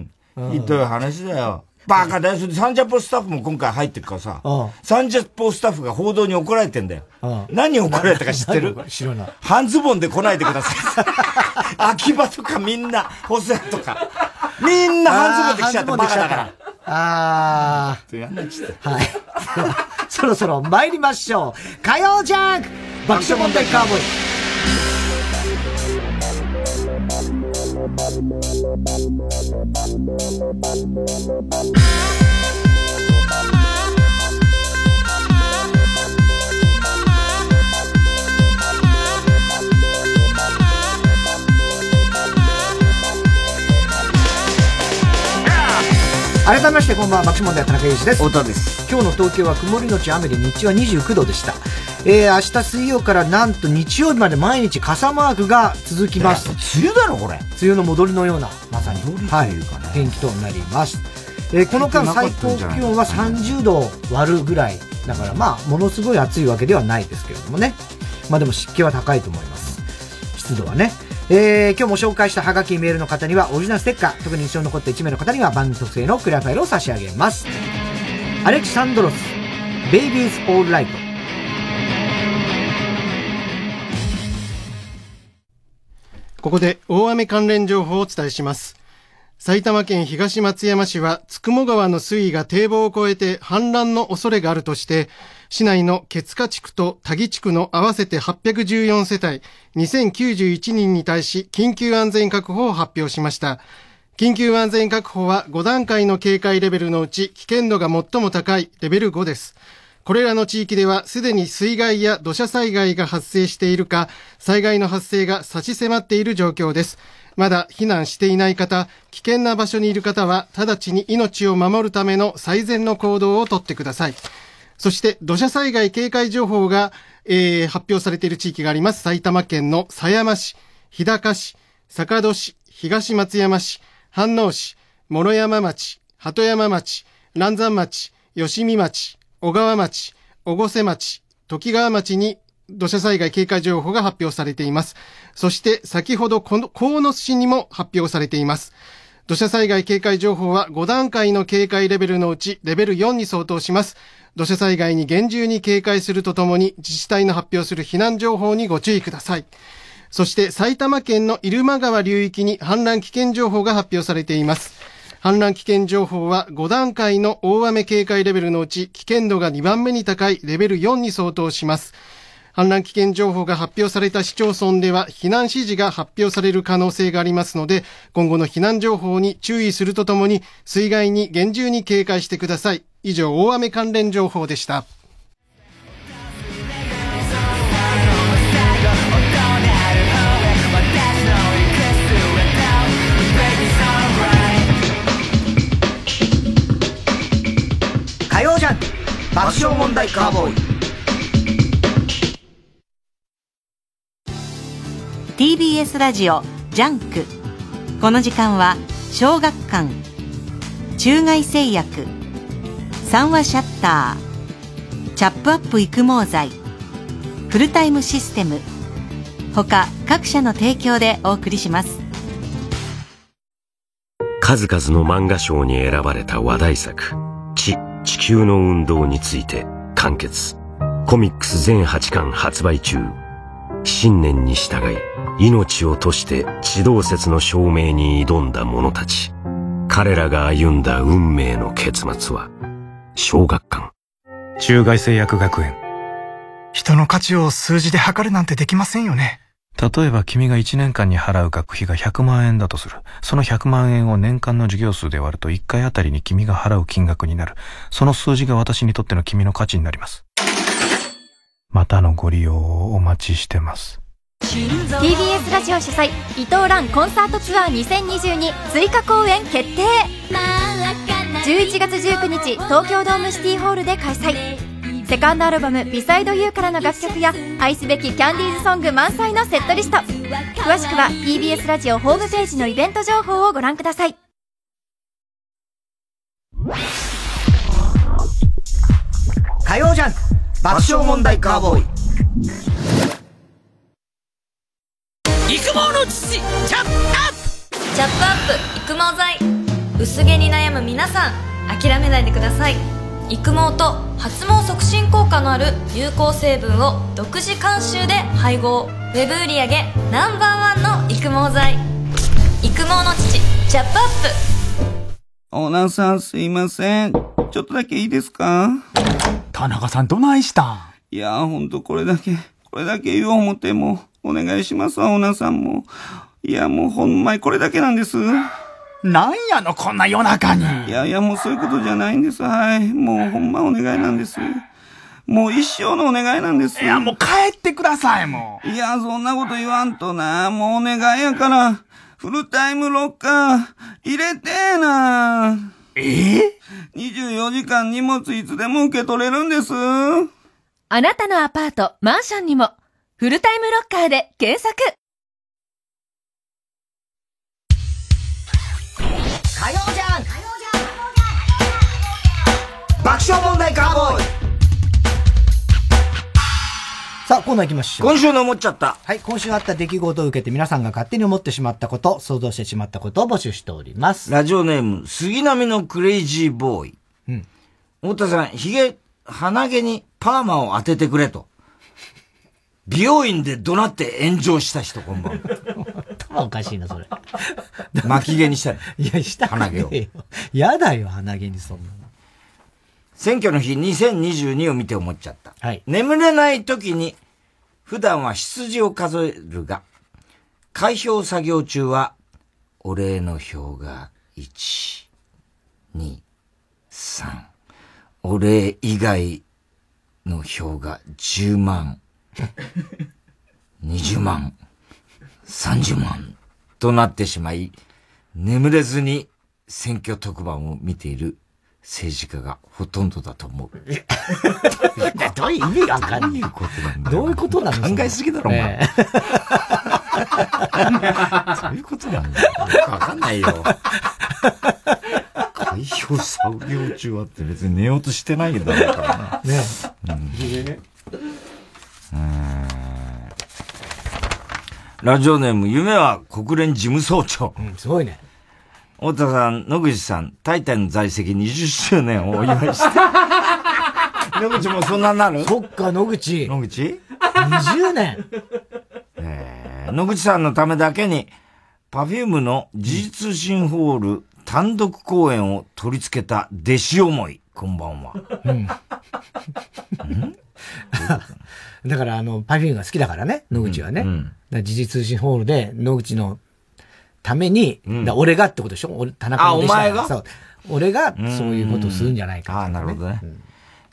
ひどい話だよ。バカだよ。サンジャポスタッフも今回入ってるからさ、サンジャポスタッフが報道に怒られてんだよ。何怒られたか知ってる？知らない。半ズボンで来ないでください。秋葉とかみんな、ホセとか。みんな半ズボンで来ちゃってバカだから。あー。はい。そろそろ参りましょう。火曜ジャンク爆笑問題カーボーイ。改めましてこんばんは爆笑問題田中裕二です太田です今日の東京は曇りのち雨で日中は29度でしたえー、明日水曜からなんと日曜日まで毎日傘マークが続きます。梅雨だろ、これ。梅雨の戻りのような、まさに。はい、天気となります。えー、この間最高気温は30度割るぐらい。だからまあ、ものすごい暑いわけではないですけれどもね。まあでも湿気は高いと思います。湿度はね。えー、今日も紹介したハガキメールの方にはオリジナルステッカー、特に印象に残った1名の方には番組特製のクリアファイルを差し上げます。アレキサンドロス、ベイビーズ・オールライト。ここで大雨関連情報をお伝えします。埼玉県東松山市は、つくも川の水位が堤防を越えて氾濫の恐れがあるとして、市内のケツカ地区と田木地区の合わせて814世帯2091人に対し、緊急安全確保を発表しました。緊急安全確保は5段階の警戒レベルのうち危険度が最も高いレベル5です。これらの地域ではすでに水害や土砂災害が発生しているか、災害の発生が差し迫っている状況です。まだ避難していない方、危険な場所にいる方は、直ちに命を守るための最善の行動をとってください。そして、土砂災害警戒情報が、えー、発表されている地域があります。埼玉県の狭山市、日高市、坂戸市、東松山市、飯能市、諸山町、鳩山町、蘭山町、吉見町、小川町、小瀬町、時川町に土砂災害警戒情報が発表されています。そして先ほどこの鴻巣市にも発表されています。土砂災害警戒情報は5段階の警戒レベルのうちレベル4に相当します。土砂災害に厳重に警戒するとともに自治体の発表する避難情報にご注意ください。そして埼玉県の入間川流域に氾濫危険情報が発表されています。氾濫危険情報は5段階の大雨警戒レベルのうち危険度が2番目に高いレベル4に相当します。氾濫危険情報が発表された市町村では避難指示が発表される可能性がありますので、今後の避難情報に注意するとともに、水害に厳重に警戒してください。以上、大雨関連情報でした。火曜ジャン爆笑問題カーボーイ TBS ラジオジャンク。この時間は小学館中外製薬三和シャッターチャップアップ育毛剤フルタイムシステム他各社の提供でお送りします。数々の漫画賞に選ばれた話題作「地地球の運動」について完結。コミックス全8巻発売中。信念に従い命を賭して地動説の証明に挑んだ者たち彼らが歩んだ運命の結末は小学館中外製薬学園人の価値を数字で測るなんてできませんよね例えば君が1年間に払う学費が100万円だとする。その100万円を年間の授業数で割ると1回あたりに君が払う金額になる。その数字が私にとっての君の価値になります。またのご利用をお待ちしてます。TBS ラジオ主催伊藤蘭コンサートツアー2022追加公演決定。11月19日東京ドームシティホールで開催。セカンドアルバム「ビサイドユーからの楽曲や愛すべきキャンディーズソング満載のセットリスト。詳しくは TBS ラジオホームページのイベント情報をご覧ください。火曜ジャン爆笑問題カーボーイ。育毛の父チャップアップ。チャップアップ育毛剤。薄毛に悩む皆さん諦めないでください。育毛と発毛促進効果のある有効成分を独自監修で配合。ウェブ売上ナンバーワンの育毛剤。育毛の父チャップアップオーナーさんすいませんちょっとだけいいですか？田中さんどないしたん？いやほんとこれだけこれだけ言おう思ってもお願いしますわ、オーナーさんも。いや、もうほんまにこれだけなんです。なんやの、こんな夜中に。いやいや、もうそういうことじゃないんです。はい。もうほんまお願いなんです。もう一生のお願いなんです。いや、もう帰ってください、もう。いや、そんなこと言わんとな。もうお願いやから、フルタイムロッカー、入れてーな。え？え ?24 時間荷物いつでも受け取れるんです。あなたのアパート、マンションにも、フルタイムロッカーで検索火曜じゃん爆笑問題カーボーイさあ、コーナー行きましょう。今週の思っちゃった。はい、今週あった出来事を受けて皆さんが勝手に思ってしまったこと、想像してしまったことを募集しております。ラジオネーム、杉並のクレイジーボーイ。うん。太田さん、髭、鼻毛にパーマを当ててくれと。美容院で怒鳴って炎上した人、こんばんは。頭おかしいな、それ。巻き毛にしたい。いや、した鼻毛を。やだよ、鼻毛にそんなの。選挙の日2022を見て思っちゃった。はい。眠れない時に、普段は羊を数えるが、開票作業中は、お礼の票が1、2、3。お礼以外の票が10万、20万、30万となってしまい、眠れずに選挙特番を見ている政治家がほとんどだと思う。どういう意味がわかんない。どういうことなんだどういうことなの考えすぎだろ、お前。そういうことなんだよ。わかんないよ。開票作業中はって別に寝ようとしてないんだろうからな。ね。うん。うんラジオネーム、夢は国連事務総長。うん、すごいね。太田さん、野口さん、タイタン在籍20周年をお祝いして。野口もそんなになる？そっか、野口。野口 ?20 年。えー、野口さんのためだけに、パフュームの時事通信ホール単独公演を取り付けた弟子思い。こんばんは。うん。ん だから、あの、パフュームが好きだからね、野口はね。うんうん、時事通信ホールで野口のために、うん、俺がってことでしょ？俺、田中の弟子だあ、お前が？そう。俺がそういうことをするんじゃないか、ね、ああ、なるほどね。うん。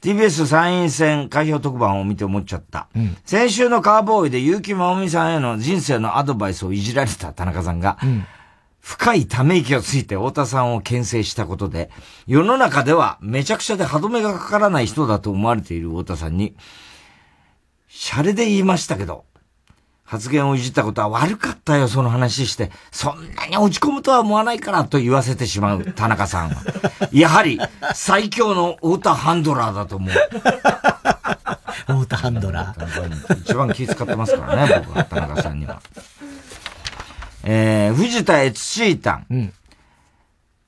TBS 参院選開票特番を見て思っちゃった。うん、先週のカーボーイで結城まおみさんへの人生のアドバイスをいじられた田中さんが、うん、深いため息をついて太田さんを牽制したことで、世の中ではめちゃくちゃで歯止めがかからない人だと思われている太田さんに、シャレで言いましたけど、発言をいじったことは悪かったよ、その話して。そんなに落ち込むとは思わないからと言わせてしまう 田中さんは。やはり最強の太田ハンドラーだと思う。太田ハンドラー。一番気遣ってますからね、僕は、田中さんには。えー、藤田悦シータン。うん、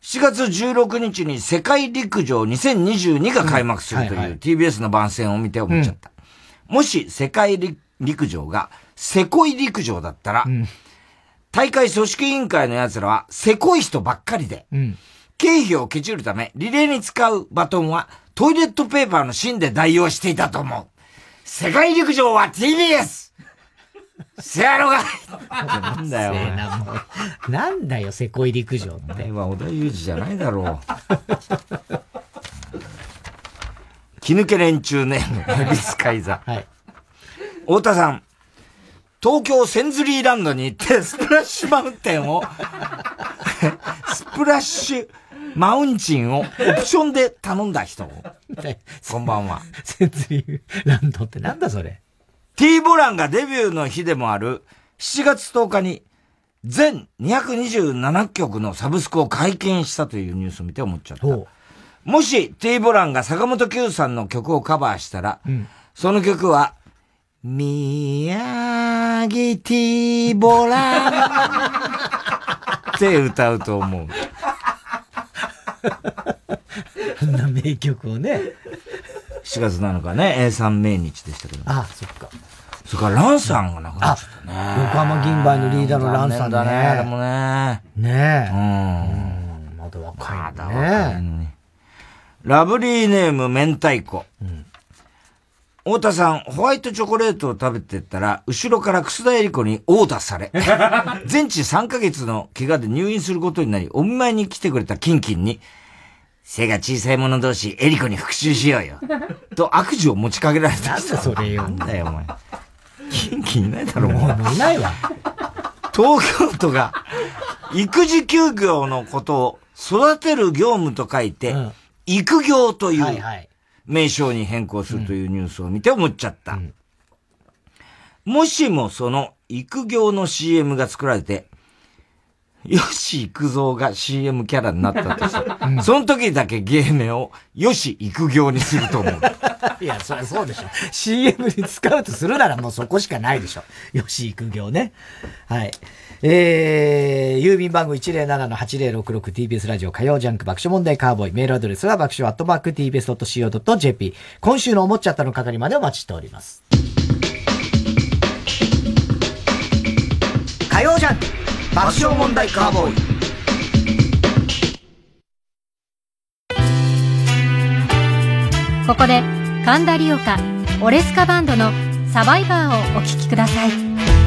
7月16日に世界陸上2022が開幕するという TBS の番宣を見て思っちゃった。もし世界陸上がせこい陸上だったら、うん、大会組織委員会の奴らは、せこい人ばっかりで、うん、経費をけちるため、リレーに使うバトンは、トイレットペーパーの芯で代用していたと思う。世界陸上は TBS! せやろがなんだよ。なんだよ、せこい陸上って。お前は小田裕二じゃないだろう。気抜け連中ね、ビスカイザ。はい。太田さん、東京センズリーランドに行って スプラッシュマウンテンを スプラッシュマウンチンをオプションで頼んだ人。こんばんは。センズリーランドってなんだそれ ?T ボランがデビューの日でもある7月10日に全227曲のサブスクを解禁したというニュースを見て思っちゃった。もし T ボランが坂本九さんの曲をカバーしたら、うん、その曲は宮城ティーボラン って歌うと思う。あんな名曲をね。7月7日ね、A3 命日でしたけど。ああ、そっか。それからランさんが亡くなっちゃったね。横浜銀杯のリーダーのランさんね。だね、あれもね。ねえ。うん。まだ若いね。まだ若いのに。ラブリーネーム明太子。うん太田さん、ホワイトチョコレートを食べてったら、後ろから楠田絵里子に殴打され、全治3ヶ月の怪我で入院することになり、お見舞いに来てくれたキンキンに、背が小さい者同士、エリコに復讐しようよ。と悪事を持ちかけられた。なんだそれよ。なんだよ、お前。キンキンいないだろ、もう。いないわ。東京都が、育児休業のことを育てる業務と書いて、うん、育業という、はいはい名称に変更するというニュースを見て思っちゃった。うん、もしもその育業の CM が作られて、吉幾三が CM キャラになったとして、うん、その時だけ芸名を吉幾行にすると思う。いや、そりゃそうでしょ。CM に使うとするならもうそこしかないでしょ。吉幾行ね。はい。えー、郵便番号 107-8066TBS ラジオ火曜ジャンク爆笑問題カーボーイ。メールアドレスは爆笑アットマーク TBS.CO.JP。今週の思っちゃったの係までお待ちしております。火曜ジャンク爆笑問題カーボーイここで神田理岡オレスカバンドの「サバイバー」をお聴きください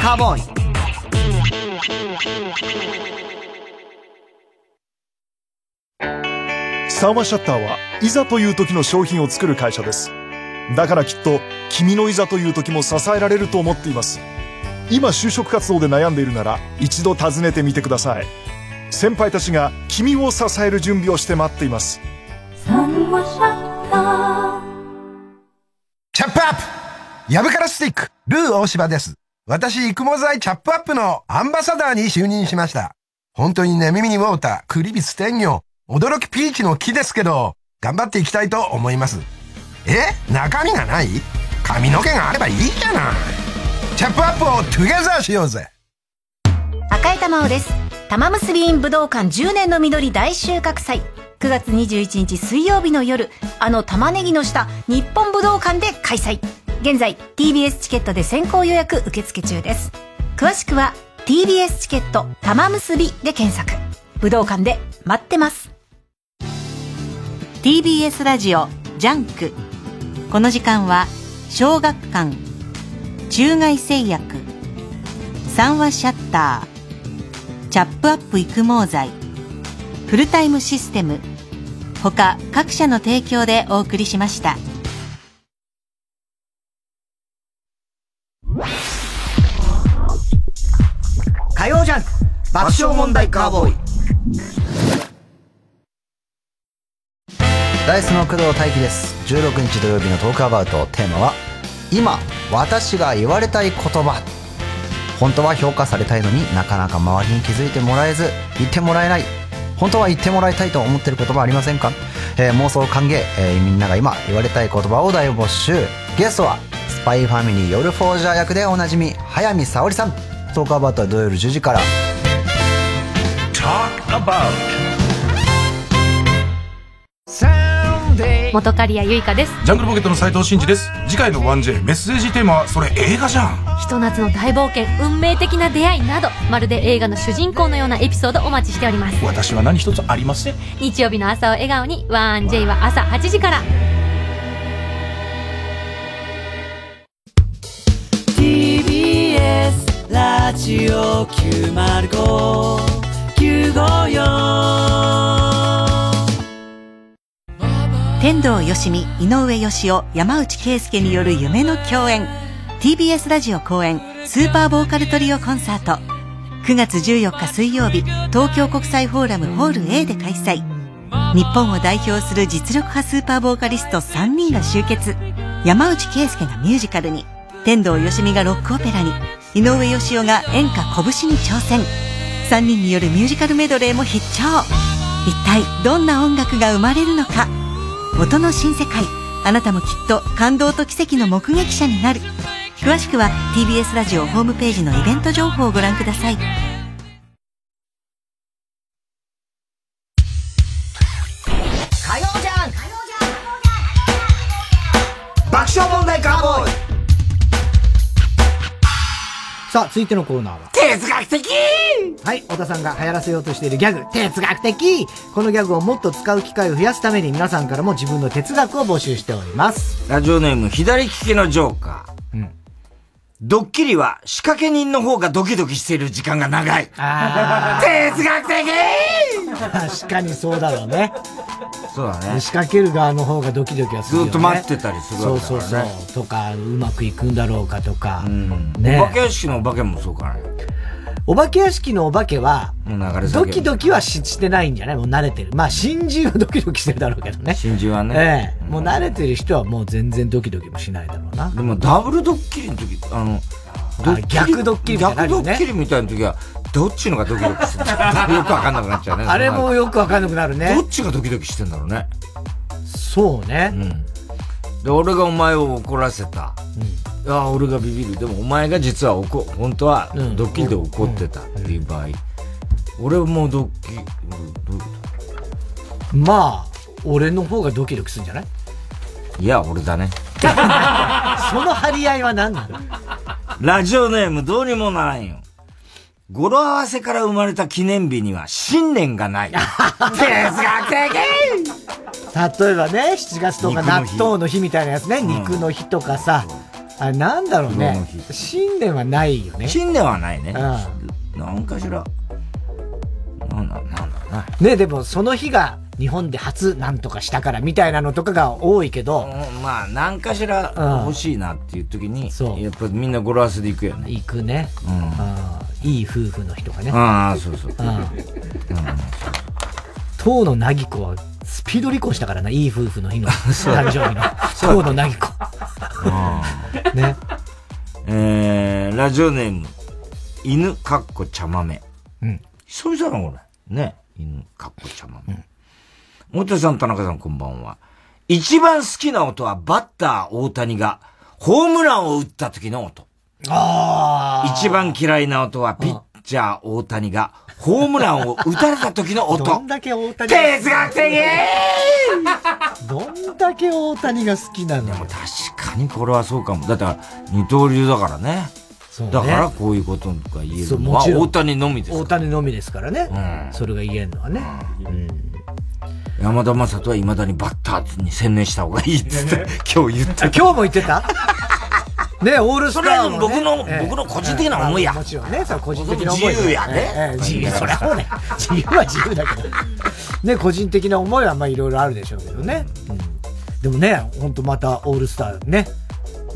カーボーイ。サンワシャッターはいざという時の商品を作る会社です。だからきっと君のいざという時も支えられると思っています。今就職活動で悩んでいるなら一度訪ねてみてください。先輩たちが君を支える準備をして待っています。サンワシャッターチャップアップヤブカラスティックルー大柴です。私、育毛剤チャップアップのアンバサダーに就任しました。本当にね、耳にウォーター、クリビス天魚、驚きピーチの木ですけど、頑張っていきたいと思います。え中身がない？髪の毛があればいいじゃない。チャップアップをトゥゲザーしようぜ。赤井玉緒です。玉結び院武道館10年の緑大収穫祭。9月21日水曜日の夜、あの玉ねぎの下、日本武道館で開催。現在 TBS チケットで先行予約受付中です詳しくは TBS チケット玉結びで検索武道館で待ってます TBS ラジオジャンクこの時間は小学館中外製薬三和シャッターチャップアップ育毛剤フルタイムシステム他各社の提供でお送りしました。火曜ジャン爆笑問題カーボーイダイスの工藤大輝です。16日土曜日のトークアバウト。テーマは今私が言われたい言葉。本当は評価されたいのになかなか周りに気づいてもらえず言ってもらえない。本当は言ってもらいたいと思ってる言葉ありませんか、えー、妄想歓迎、えー、みんなが今言われたい言葉を大募集。ゲストはスパイファミリー夜フォージャー役でおなじみ早見沙織さん。トークアバウトは土曜日10時から。Talk about 元刈谷由香です。ジャングルポケットの斉藤真二です。次回の 1J メッセージテーマはそれ映画じゃん。ひと夏の大冒険運命的な出会いなどまるで映画の主人公のようなエピソードお待ちしております。私は何一つありません。日曜日の朝を笑顔に 1J は朝8時から。TBS ラジオ905954天童よしみ、井上義雄、山内圭介による夢の共演。TBS ラジオ公演、スーパーボーカルトリオコンサート。9月14日水曜日、東京国際フォーラムホール A で開催。日本を代表する実力派スーパーボーカリスト3人が集結。山内圭介がミュージカルに、天童よしみがロックオペラに、井上義雄が演歌拳に挑戦。3人によるミュージカルメドレーも必聴。一体どんな音楽が生まれるのか音の新世界。あなたもきっと感動と奇跡の目撃者になる。詳しくは TBS ラジオホームページのイベント情報をご覧ください。さあ、続いてのコーナーは。哲学的はい、小田さんが流行らせようとしているギャグ、哲学的このギャグをもっと使う機会を増やすために皆さんからも自分の哲学を募集しております。ラジオネーム、左利きのジョーカー。うん。ドッキリは仕掛け人の方がドキドキしている時間が長い。あ哲学的確かにそうだろうね。そうだね。仕掛ける側の方がドキドキはするよ、ね。ずっと待ってたりするわけだから、ね、そうそうそう。とか、うまくいくんだろうかとか。うん。ね。お化け屋敷のお化けもそうかね。お化け屋敷のお化けは、ドキドキはししてないんじゃない？もう慣れてる。まあ、新人は ドキドキしてるだろうけどね。新人はね。ええもう慣れてる人はもう全然ドキドキもしないだろうな。でも、ダブルドッキリの時、あの、逆ドッキリみたいな、ね、逆ドッキリみたいな時は、どっちのがドキドキするの？よくわかんなくなっちゃうね。あれもよくわかんなくなるね。どっちがドキドキしてんだろうね。そうね。うん。で、俺がお前を怒らせた。うん。ああ、俺がビビる。でもお前が実は怒、本当はドッキリで怒ってたっていう場合。俺もドッキリ、どういうこと？まあ、俺の方がドキドキするんじゃない？いや、俺だね。その張り合いは何なの？ラジオネームどうにもならんよ。語呂合わせから生まれた記念日には信念がない。哲学的 例えばね、7月とか納豆の日みたいなやつね、肉の日とかさ。あ、なんだろうね。信念はないよね。信念はないね。うん。なんかしら。なんだ、なんだな。ね、でもその日が日本で初なんとかしたからみたいなのとかが多いけど。うん、まあ、なんかしら欲しいなっていう時に、そう。やっぱみんな語呂合わせで行くよね。行くね。うん。いい夫婦の日とかね。ああ、そうそう。うん。当のなぎこはスピード離婚したからな、いい夫婦の日の 誕生日の。当のなぎこ。ね。えー、ラジオネーム、犬かっこ茶豆。うん。久々なのこれ。ね。犬かっこ茶豆。うん。元さん、田中さん、こんばんは。一番好きな音はバッター大谷がホームランを打った時の音。ああ。一番嫌いな音はピッチャー大谷がホームランを打たれた時の音。どんだけ大谷哲学的どんだけ大谷が好きなの？でも確かにこれはそうかも。だって二刀流だからね。ね、だからこういうことが言えるのは大谷のみです大谷のみですからね。うん、それが言えるのはね。うん、山田正人は未だにバッターに専念した方がいいっつって、今日言った。今日も言ってた？ね、オールスター、ね、それは僕の、僕の個人的な思いや。もちろんね、それ個人的な思い。自由やね。自由、そりゃそうね。自由は自由だけど。ね、個人的な思いはまあいろいろあるでしょうけどね。うん。でもね、ほんとまたオールスターね、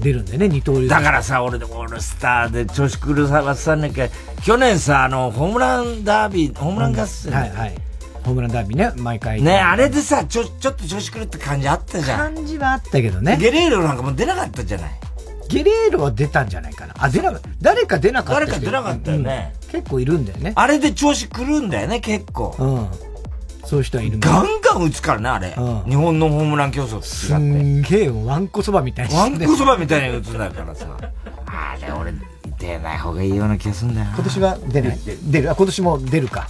出るんでね、二刀流。だからさ、俺でオールスターで調子狂わさなきゃ、去年さ、あの、ホームランダービー、ホームラン合戦。はいはい。ホームランダービーね、毎回。ね、あれでさ、ちょ、ちょっと調子狂った感じあったじゃん。感じはあったけどね。ゲレーロなんかも出なかったじゃない。ゲレーロは出たんじゃないかな。あ、出なかった。誰か出なかった。誰か出なかったよね、うん、結構いるんだよね。あれで調子狂うんだよね、結構。うん。そういう人はいるガンガン打つからね、あれ。うん、日本のホームラン競争ってすんげえ、ワンコそばみたいな。ワンコそばみたいに打つんだからさ。あれ、俺、出ない方がいいような気がするんだよ今年は出ない出る。あ、今年も出るか。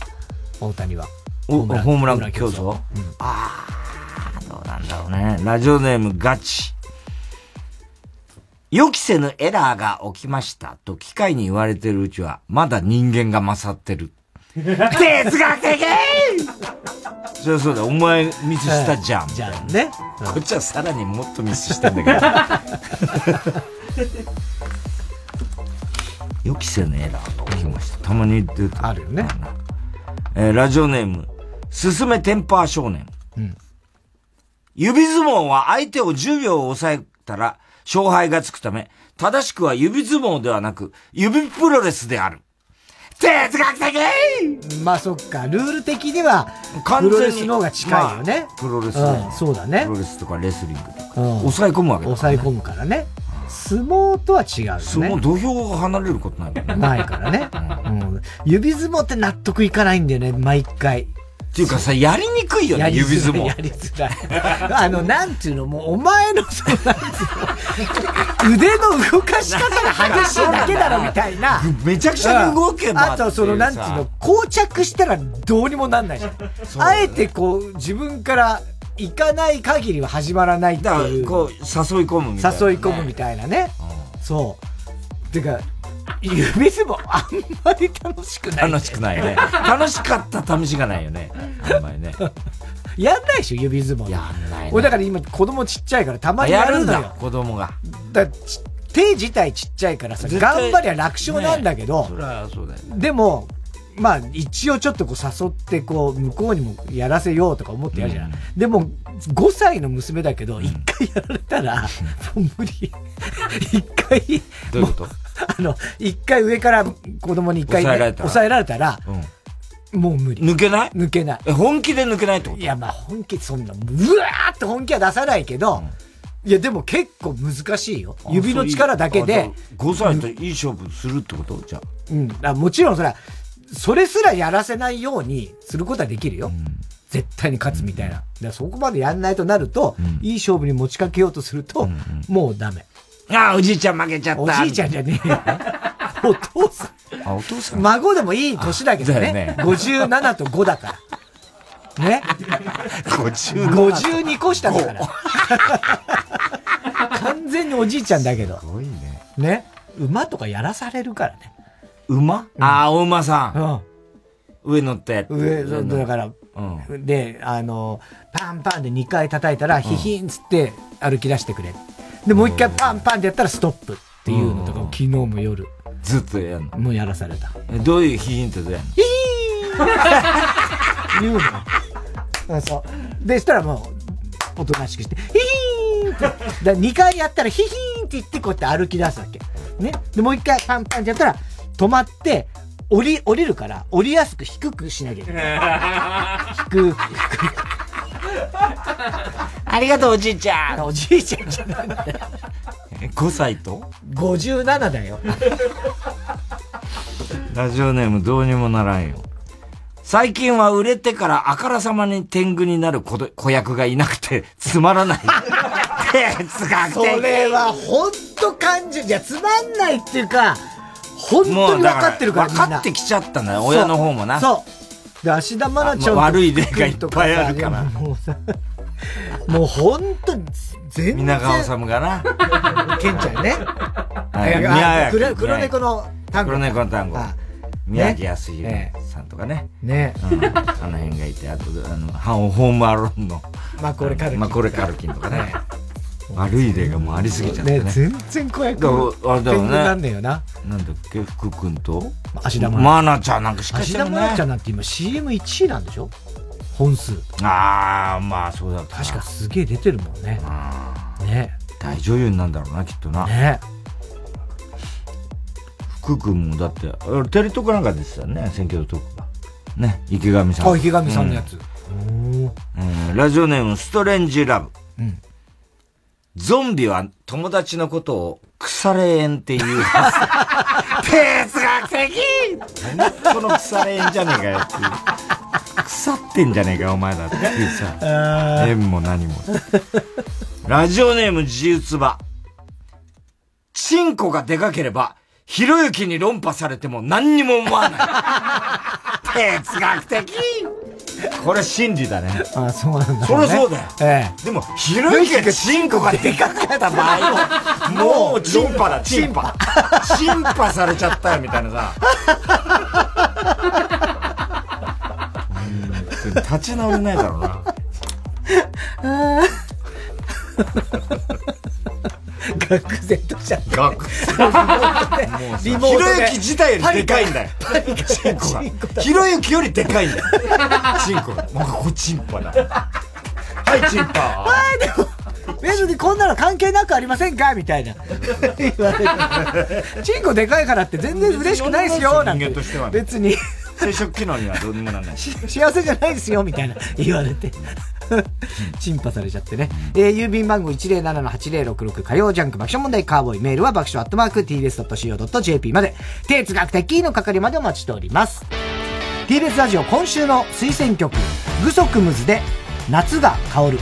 大谷は。ホームラン競争、うん、ああ、どうなんだろうね。ラジオネームガチ。予期せぬエラーが起きましたと機械に言われてるうちは、まだ人間が勝ってる。哲学的そりゃそうだ、お前ミスしたじゃん。じゃんね。こっちはさらにもっとミスしてんだけど。予期せぬエラーが起きました。たまに出てあるよね。えー、ラジオネーム、すすめテンパー少年。うん。指相撲は相手を10秒抑えたら勝敗がつくため、正しくは指相撲ではなく、指プロレスである。哲学的まあそっか、ルール的には、プロレスの方が近いよね。まあ、プロレス、うん、そうだね。プロレスとかレスリングとか。うん、抑え込むわけだ、ね、抑え込むからね。相撲とは違うよね。相撲、土俵が離れることないね。ないからね、うん。指相撲って納得いかないんだよね、毎回。っていうかさ、やりにくいよね、指相撲。やりづらい。あの、なんていうの、もうお前の、その、なんていうの、腕の動かし方が激しいだけだろ、みたいな。めちゃくちゃ動けばあと、その、なんていうの、膠着したらどうにもなんないじゃん。あえてこう、自分から行かない限りは始まらないっていう。こう、誘い込むみたいな、誘い込むみたいなね。そう。てか、指相撲あんまり楽しくない、楽しくないね。楽しかった試しがないよね。あんまりね。やんないでしょ、指相撲。やんない、ね。俺だから今子供ちっちゃいからたまにやるんだよ。子供が。だ手自体ちっちゃいからさ、頑張りゃ楽勝なんだけど、ね、そそうだよ、ね、でも、まあ、一応ちょっとこう誘って、こう、向こうにもやらせようとか思ってやるじゃん、でも、5歳の娘だけど、一回やられたら、もう無理。一回、どういうこと？あの、一回上から子供に一回、ね、抑えられたら、うん、もう無理。抜けない？抜けない。本気で抜けないってこと？いや、まあ本気、そんな、うわーって本気は出さないけど、うんいや、でも結構難しいよ。指の力だけで。5歳といい勝負するってこと？じゃあ。うん。あもちろんそれは、それすらやらせないようにすることはできるよ。うん、絶対に勝つみたいな。うん、そこまでやんないとなると、うん、いい勝負に持ちかけようとすると、もうダメ。ああ、おじいちゃん負けちゃった。おじいちゃんじゃねえよ。お父さん。あ、お父さん孫でもいい年だけどね。ね57と5だから。ね？52個下だから。完全におじいちゃんだけど。すごいね。ね？馬とかやらされるからね。馬、うん、ああ、お馬さん。うん。上乗って。上、だから、うん、で、あの、パンパンで2回叩いたら、ヒヒンつって歩き出してくれ。で、もう一回パンパンでやったらストップっていうのとか昨日も夜。ずっとやんの？もうやらされた。どういうヒヒンってどうやんの？ヒヒーン 言うの。そう。で、したらもう、おとなしくして、ヒヒーンって。だ2回やったらヒヒーンって言ってこうやって歩き出すわけ。ね。で、もう一回パンパンってやったら、止まって、降り、降りるから、降りやすく低くしなきゃいけない。低く、低く。ありがとう、おじいちゃん。おじいちゃんじゃないんだよ。5歳と ?57 だよ。ラジオネームどうにもならんよ。最近は売れてからあからさまに天狗になる子役がいなくてつまらない。哲。それはほんと感じ、じゃつまんないっていうか、本当に分かってるから分かってきちゃったんだよ、親の方もな。そう。で、芦田愛菜ちゃん悪い例がいっぱいあるから。もうさ、もう本当に、全然。皆川治がな。ケンちゃんね。はい、黒黒猫の単語。黒猫の単語。宮城康弘さんとかね。ね。あの辺がいて、あと、あの、ホームアローンの。マコレカルキン。マコレカルキンとかね。悪い例がもうありすぎちゃってね。全然子役あれだよね。なんだよな。なんだっけ、福君と芦田愛菜。ちゃんなんかしかし。芦田愛菜ちゃんなんて今 CM1 位なんでしょ？本数。ああ、まあそうだ確かすげえ出てるもんね。ね。大女優になんだろうな、きっとな。ね。福君もだって、テレ東かなんかですよね、選挙トークが。ね、池上さん。あ、池上さんのやつ。うん、ラジオネーム、ストレンジラブ。うん。ゾンビは友達のことを腐れ縁っていう。哲学的何この腐れ縁じゃねえかよっていう。腐ってんじゃねえかお前だっていうさ。縁も何も。ラジオネーム自由つば。チンコがでかければ、ひろゆきに論破されても何にも思わない。哲学的これ真理だね。あそうなんだ、ね。そりゃそうだよ。ええ。でも、ひろゆきがチンコがでかかった場合も、もうチンパだ、チンパ。チンパされちゃったよ、みたいなさ。立ち直れないだろうな。愕然としちゃって。愕然。リモートで。ひろゆき自体よりでかいんだよ。チンコが。ひろゆきよりでかいんだよ。チンコが。もうここチンポだ。ははいチンパはいでも別にこんなの関係なくありませんか？みたいな。言われて。チンコでかいからって全然嬉しくないですよ、なんて。人間としてはね別に。生殖機能にはどうにもならない。幸せじゃないですよ、みたいな言われて。チンパされちゃってね。えー、郵便番号107-8066火曜ジャンク爆笑問題カーボーイメールは爆笑アットマーク tbs.co.jp まで哲学的の係までお待ちしております。TBS ラジオ今週の推薦曲、グソクムズで夏が香る。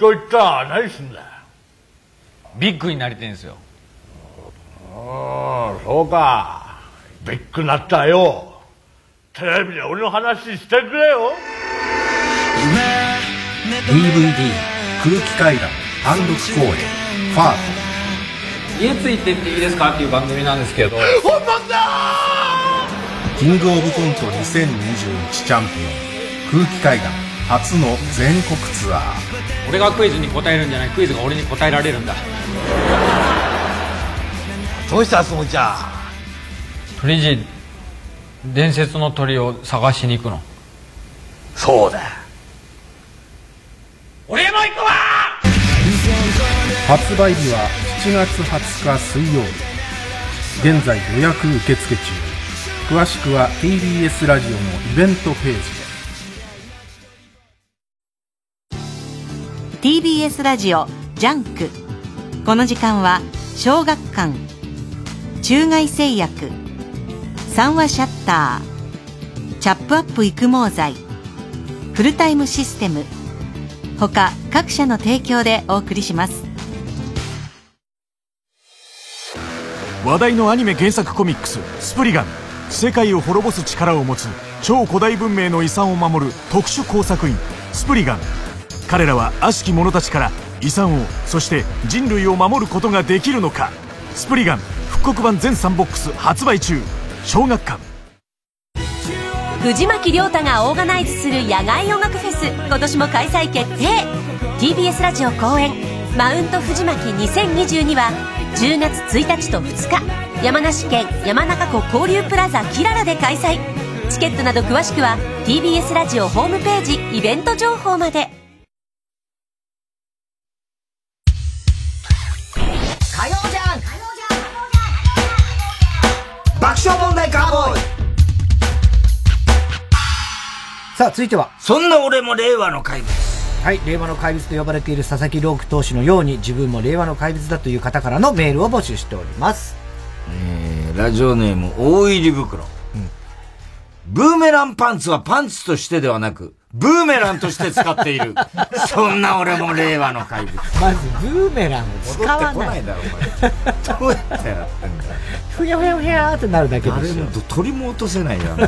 東京行ったら何すんだよ。ビッグになりてんすよ。ああそうか。ビッグなったよ。テレビで俺の話してくれよ。DVD 空気階段単独公演ファート。家ついてっていいですかっていう番組なんですけど。本番だキングオブコント2021チャンピオン空気階段初の全国ツアー。俺がクイズに答えるんじゃない。クイズが俺に答えられるんだ。どうしたつもりじゃ鳥人伝説の鳥を探しに行くの。そうだ。俺も行くわ！発売日は7月20日水曜日。現在予約受付中。詳しくは TBS ラジオのイベントページ TBS ラジオジャンク。この時間は小学館中外製薬三和シャッターチャップアップ育毛剤フルタイムシステム他各社の提供でお送りします。話題のアニメ原作コミックス「スプリガン」世界を滅ぼす力を持つ超古代文明の遺産を守る特殊工作員スプリガン。彼らは悪しき者たちから遺産をそして人類を守ることができるのか。スプリガン復刻版全3ボックス発売中。小学館。藤巻亮太がオーガナイズする野外音楽フェス今年も開催決定。TBS ラジオ公演マウント藤巻2022は10月1日と2日山梨県山中湖交流プラザキララで開催。チケットなど詳しくは TBS ラジオホームページイベント情報まで。爆笑問題カーボーイさあ、続いては。そんな俺も令和の怪物。はい、令和の怪物と呼ばれている佐々木朗希投手のように自分も令和の怪物だという方からのメールを募集しております。えー、ラジオネーム、大入り袋。ブーメランパンツはパンツとしてではなく、ブーメランとして使っている。そんな俺も令和の怪物。まず、ブーメランを使わない。戻ってこないだろ、お前。どうやってやってんだよ。ふやふやふやーってなるだけですよ。あれも鳥も落とせないよ。ブ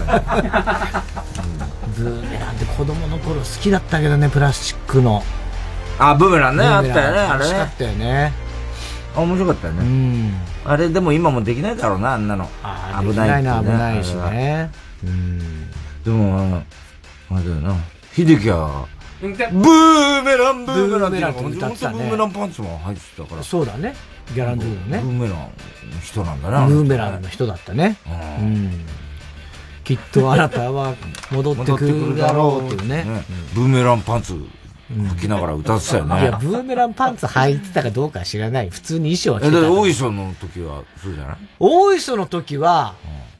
ーメランって子供の頃好きだったけどね、プラスチックの。あ、ブーメランね、あったよね、あれね。楽しかったよね。あ、面白かったよね。あれでも今もできないだろうな、あんなの。危ないな危ないしね。でも、あの、あれだよな。秀樹は、ブーメラン、ブーメランって歌ってたねブーメランパンツも入ってたから。そうだね。ギャランドゥのね。ブーメランの人なんだな。ブーメランの人だったね。うん。きっとあなたは戻ってくるだろうっていうね。ブーメランパンツ履きながら歌ってたよね。いや、ブーメランパンツ履いてたかどうかは知らない。普通に衣装は着え、てた。だって大磯の時はそうじゃない？大磯の時は、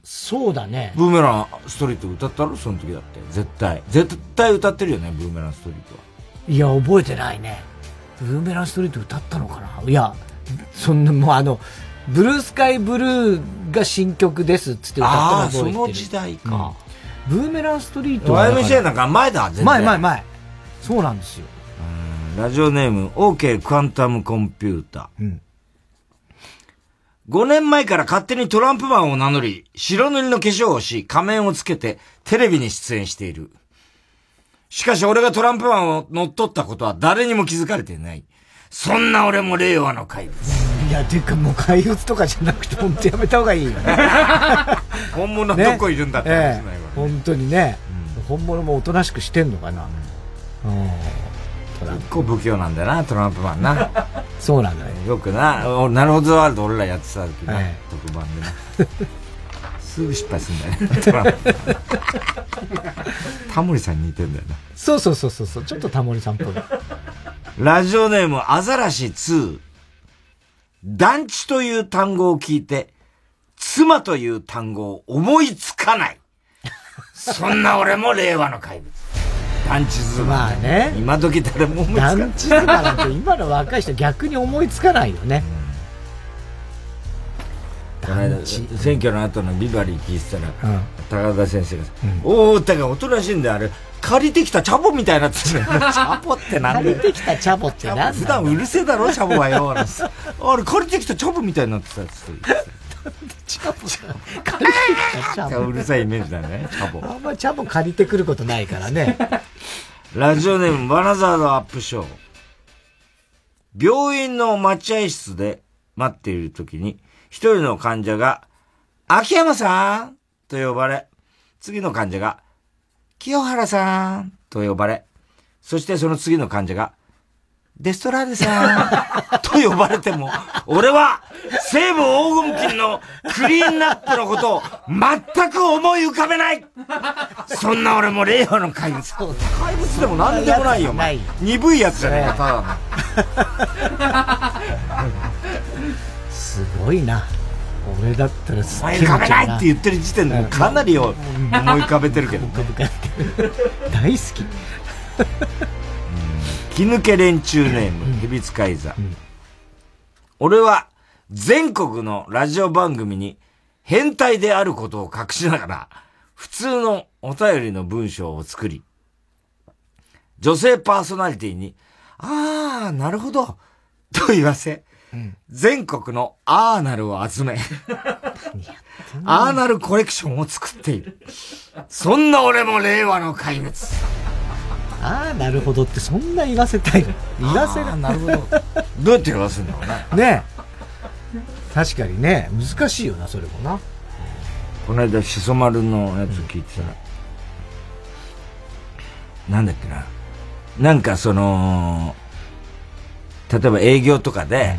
そうだね。ブーメランストリート歌ったろ？その時だって。絶対。絶対歌ってるよね、ブーメランストリートは。いや、覚えてないね。ブーメランストリート歌ったのかな？いや、そんな、もうあの、ブルースカイブルーが新曲ですっつって歌ったのてる。その時代か。ブーメランストリートはだから YMCA なんか前だ、全然。前前前。そうなんですよ。ラジオネーム、OK クアンタムコンピューター。5年前から勝手にトランプマンを名乗り、白塗りの化粧をし、仮面をつけて、テレビに出演している。しかし俺がトランプマンを乗っ取ったことは誰にも気づかれていない。そんな俺も令和の怪物。いや、てかもう怪物とかじゃなくて、本当やめた方がいいよね。本物どこいるんだって話ねないわええ本当にね、本物もおとなしくしてんのかな。うん。結構不器用なんだよな、トランプマンな。そうなんだね。よくな、おなるほどワールド俺らやってた時な、え特番でな。すぐ失敗するんだよね、トランプタモリさんに似てんだよな。そうそうそうそうそう、ちょっとタモリさんっぽい。ラジオネーム、アザラシ2。団地という単語を聞いて、妻という単語を思いつかない。そんな俺も令和の怪物。団地妻。まあね。今時誰も思いつかない。団地妻なんて今の若い人逆に思いつかないよね。この間、選挙の後のビバリー聞いてたら、うん高田先生がさ、おー、だからおとなしいんだよ、あれ。借りてきたチャボみたいになってる チャボってなん借りてきたチャボってなんだよ普段うるせえだろ、チャボはよ。あれ、借りてきたチャボみたいになってたっつって。チャボ借りてきたチャボ。うるさいイメージだね、チャボ。あんまチャボ借りてくることないからね。ラジオネーム、バナザードアップショー。病院の待合室で待っている時に、一人の患者が、秋山さんと呼ばれ、次の患者が、清原さんと呼ばれ、そしてその次の患者が、デストラーデさん と呼ばれても、俺は西武黄金金のクリーンナップのことを全く思い浮かべないそんな俺も令和の怪物。怪物でも何でもないよ、お前。鈍いやつじゃねえか、ただの。すごいな。俺だったらす思い浮かべないって言ってる時点でもうかなりを思い浮かべてるけど。大好き。気抜け連中ネーム、ヘビ使い座。俺は全国のラジオ番組に変態であることを隠しながら、普通のお便りの文章を作り、女性パーソナリティに、あー、なるほど、と言わせ、全国のアーナルを集め、アーナルコレクションを作っている。そんな俺も令和の怪物。ああ、なるほどって、そんな言わせたい。言わせる。なるほど。どうやって言わせるんだろうね。ね確かにね、難しいよな、それもな。この間、しそ丸のやつ聞いてたら、なんだっけな。なんかその、例えば営業とかで、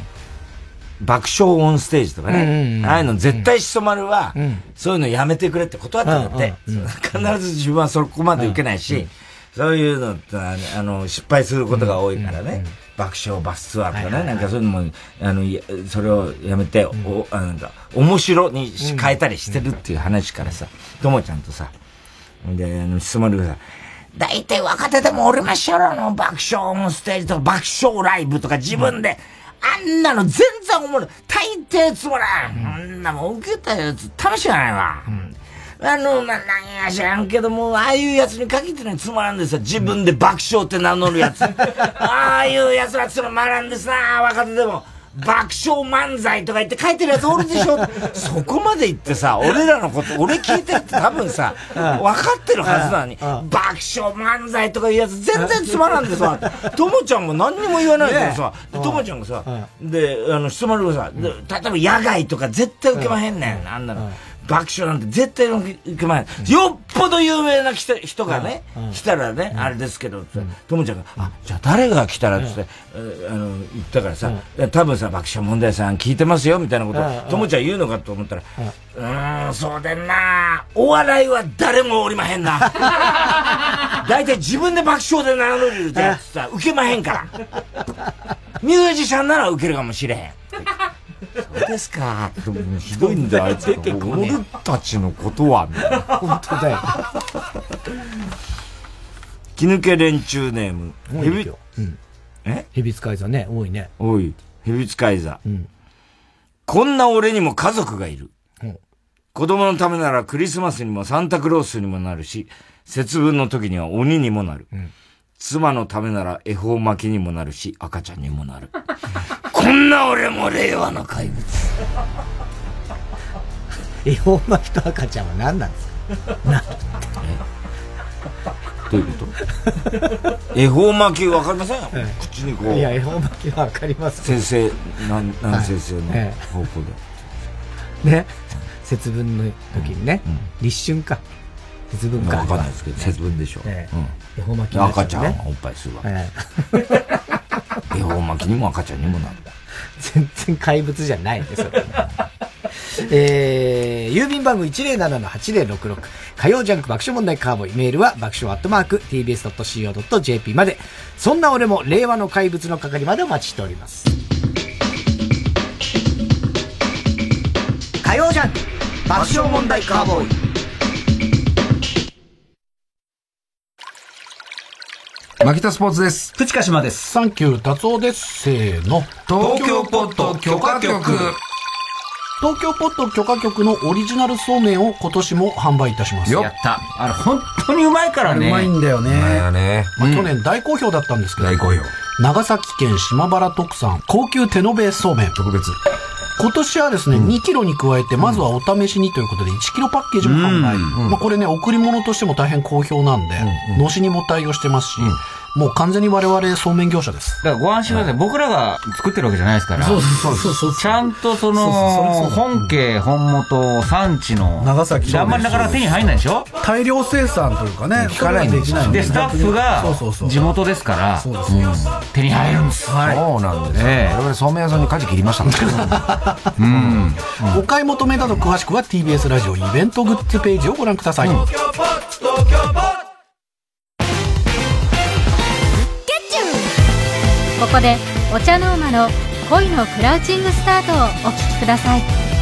爆笑オンステージとかね。ああいうの絶対しそ丸は、そういうのやめてくれって断ったんだって。必ず自分はそこまで受けないし、そういうのってあの、失敗することが多いからね。爆笑バスツアーとかね、なんかそういうのも、あの、それをやめて、お、なんか、面白に変えたりしてるっていう話からさ、ともちゃんとさ、で、あの、質問でさ、大体若手でもおりましょろの。爆笑オンステージとか爆笑ライブとか自分で、あんなの全然おもろい。大抵つまらん。あんなもん受けたやつ楽しくないわ。あの、な、なんや知らんけども、ああいうやつに限ってね、つまらんですよ。自分で爆笑って名乗るやつ。ああいうやつらつまらんですな、若手でも。爆笑漫才とか言って書いてるやつおるでしょ。そこまで言ってさ、俺らのこと、俺聞いてるって多分さ、分かってるはずなのに、爆笑漫才とかいうやつ全然つまらんでさ、ともちゃんも何にも言わないからさ、ともちゃんがさ、で、あの、質問がさ、例えば野外とか絶対受けまへんねん、あんなの。爆笑なんて絶対受けまへん。よっぽど有名な人がね、来たらね、あれですけど、ともちゃんが、あ、じゃあ誰が来たらって、あの、言ったからさ、多分さ、爆笑問題さん聞いてますよ、みたいなことともちゃん言うのかと思ったら、うーん、そうでんな。お笑いは誰もおりまへんな。大体自分で爆笑で名乗れるやつさ、受けまへんから。ミュージシャンなら受けるかもしれへん。そうですか。ひどいんだよ、あいつ。俺たちのことは、みたいな。本当だよ。気抜け連中ネーム。ヘビ、うん、え？ヘビ使い座ね、多いね。多い。ヘビ使い座。うん、こんな俺にも家族がいる。うん、子供のためならクリスマスにもサンタクロースにもなるし、節分の時には鬼にもなる。うん妻のためなら恵方巻きにもなるし、赤ちゃんにもなる。こんな俺も令和の怪物。恵方巻きと赤ちゃんは何なんですか？などういうこと？恵方巻きわかりません、口にこう。いや、恵方巻きはわかります。先生、なん、なん先生の方向で。ね。節分の時にね。立春か。節分か。わかんないですけど、節分でしょ。恵方巻き赤ちゃんおっぱいするわ。恵方巻きにも赤ちゃんにもなる。全然怪物じゃないね、それ。えー、郵便番号107-8066火曜ジャンク爆笑問題カーボーイ。メールは爆笑アットマーク tbs.co.jp まで。そんな俺も令和の怪物の係までお待ちしております。火曜ジャンク爆笑問題カーボーイ。マキタスポーツです。プチ鹿島です。サンキュータツオです。せーの。東京ポット許可局。東京ポット許可局のオリジナルそうめんを今年も販売いたします。やった。あれ、本当にうまいからね。うまいんだよね。うまいよね。まあ、去年大好評だったんですけど。大好評。長崎県島原特産高級手延べそうめん。特別。今年はですね、うん、2キロに加えて、まずはお試しにということで、1キロパッケージも販売。うん、まあこれね、贈り物としても大変好評なんで、うん、のしにも対応してますし、もう完全に我々そうめん業者です。だからご安心ください。僕らが作ってるわけじゃないですから。そうそうそうそう。ちゃんとその、本家、本元、産地の。長崎あんまりなかなか手に入んないでしょ？大量生産というかね、聞かないんでで、スタッフが地元ですから、手に入るんです。はい。そうなんですね。我々そうめん屋さんに舵切りましたからうん。お買い求めなど詳しくは TBS ラジオイベントグッズページをご覧ください。ここでお茶の間の恋のクラウチングスタートをお聴きください。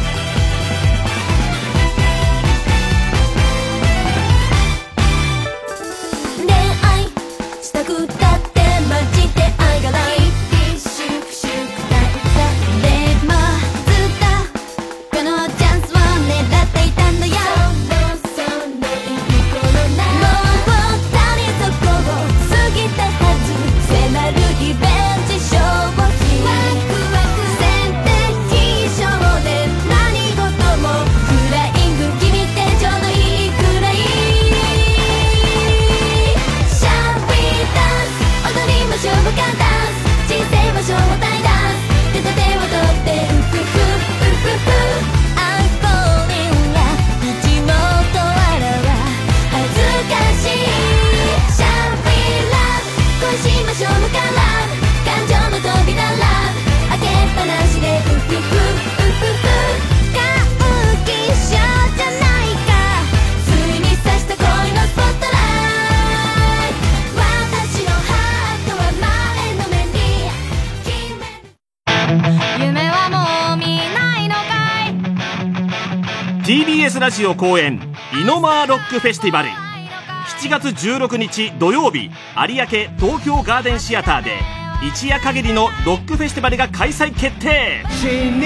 ラジオ公演イノマーロックフェスティバル。7月16日土曜日有明東京ガーデンシアターで一夜限りのロックフェスティバルが開催決定。銀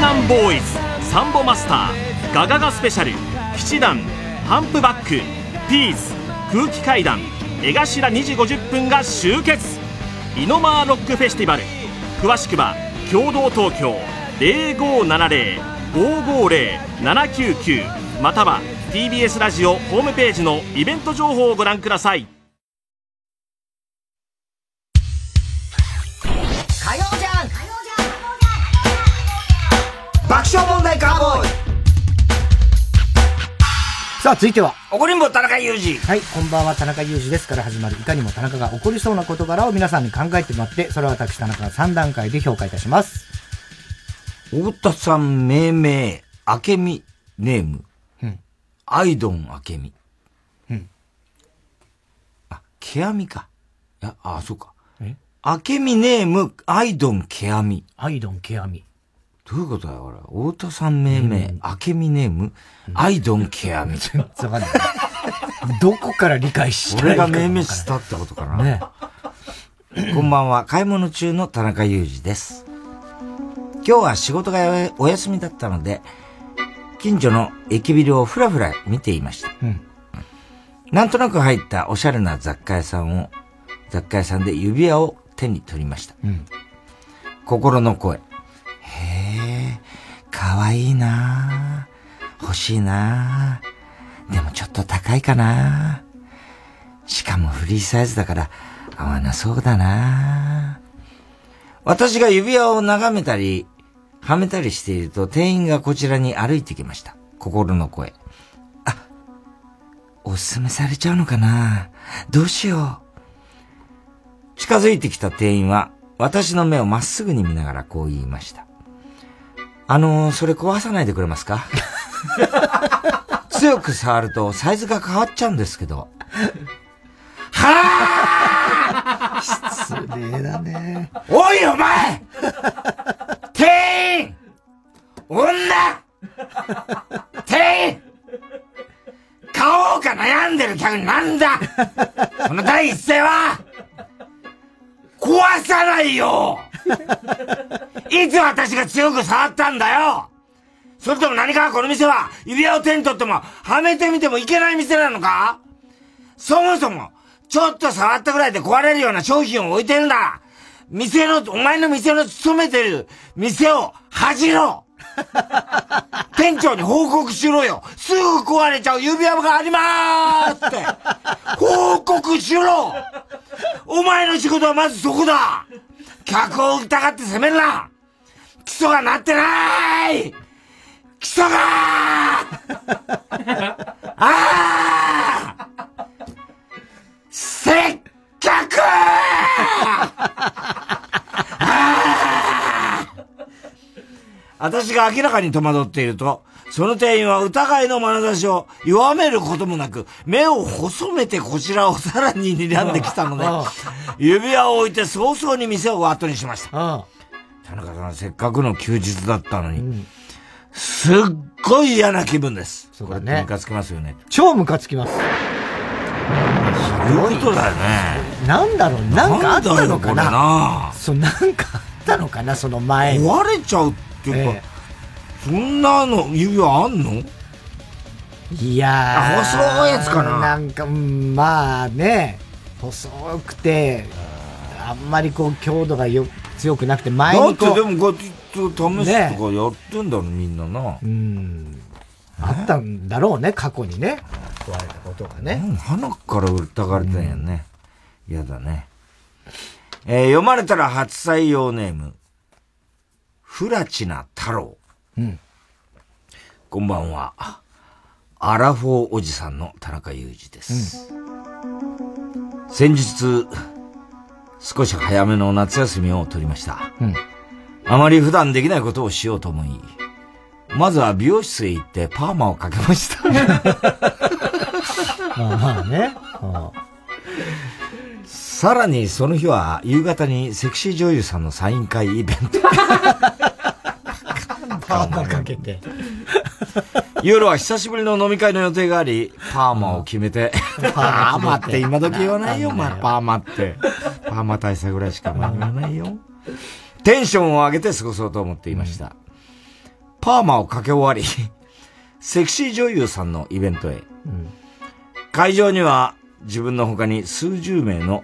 杏ボーイズサンボマスターガガガスペシャル騎士団ハンプバックピース空気階段江頭2時50分が集結。イノマーロックフェスティバル。詳しくは共同東京0570 0570-550-799または TBS ラジオホームページのイベント情報をご覧ください火曜じゃん爆笑問題カーボーイさあ、続いては。怒りんぼ田中裕二。はい、こんばんは、田中裕二ですから始まる、いかにも田中が起こりそうな事柄を皆さんに考えてもらって、それを私、田中が3段階で評価いたします。太田さん命名、あけみネーム。うん。アイドンあけみ。うん。あ、ケアミか。いや、あ、そうか。え？あけみネーム、アイドンケアミ。アイドンケアミ。どういうことだよ、俺。太田さん命名、あけみネーム、アイドンケアミ。全然わかんない。どこから理解した俺が命名したってことかな。ねこんばんは、買い物中の田中裕二です。今日は仕事がお休みだったので、近所の駅ビルをふらふら見ていました。うんなんとなく入ったおしゃれな雑貨屋さんを、雑貨屋さんで指輪を手に取りました。うん心の声。へえ、かわいいなあ欲しいなあでもちょっと高いかなしかもフリーサイズだから合わなそうだな私が指輪を眺めたり、はめたりしていると店員がこちらに歩いてきました。心の声。あ、おすすめされちゃうのかな？どうしよう。近づいてきた店員は私の目をまっすぐに見ながらこう言いました。あのー、それ壊さないでくれますか？強く触るとサイズが変わっちゃうんですけど。失礼だね。おいお前店員。女。店員。買おうか悩んでる客になんだ。この第一声は。壊さないよ。いつ私が強く触ったんだよ。それとも何かこの店は指輪を手に取ってもはめてみてもいけない店なのか。そもそもちょっと触ったぐらいで壊れるような商品を置いてるんだ。店の、お前の店の勤めてる店を恥じろ。店長に報告しろよ。すぐ壊れちゃう指輪がありまーすって。報告しろ。お前の仕事はまずそこだ。客を疑って責めるな。基礎がなってない。基礎が。ああせっかく私が明らかに戸惑っていると、その店員は疑いの眼差しを弱めることもなく、目を細めてこちらをさらに睨んできたので、指輪を置いて早々に店を後にしました。田中さん、せっかくの休日だったのに、すっごい嫌な気分です。そうだね。ムカつきますよね。超ムカつきます。そういうことだよね。なんだろう、なんかあったのかな？そう、なんかあったのかな？その前に。壊れちゃうっていうか、そんなの指輪あんの？いや細いやつかな？なんか、うんまあね、細くて、あんまりこう強度がよ強くなくて、前だってにこう。でもこうやって試すとかやってんだろ、みんなな。うん。あったんだろうね、過去にね。壊れたことがね。うん鼻から疑われたんやね。嫌、だね。えー読まれたら初採用ネーム。フラチナ太郎。うん。こんばんは。アラフォーおじさんの田中裕二です。先日、少し早めの夏休みを取りました。うん。あまり普段できないことをしようと思い、まずは美容室へ行ってパーマをかけました。まあまあね。さらにその日は夕方にセクシー女優さんのサイン会イベント。パーマかけて。夜は久しぶりの飲み会の予定があり、パーマを決めて、パーマって今時言わないよ、まあ、パーマって。パーマ大佐ぐらいしか言わないよ。テンションを上げて過ごそうと思っていました。パーマをかけ終わり、セクシー女優さんのイベントへ。会場には自分の他に数十名の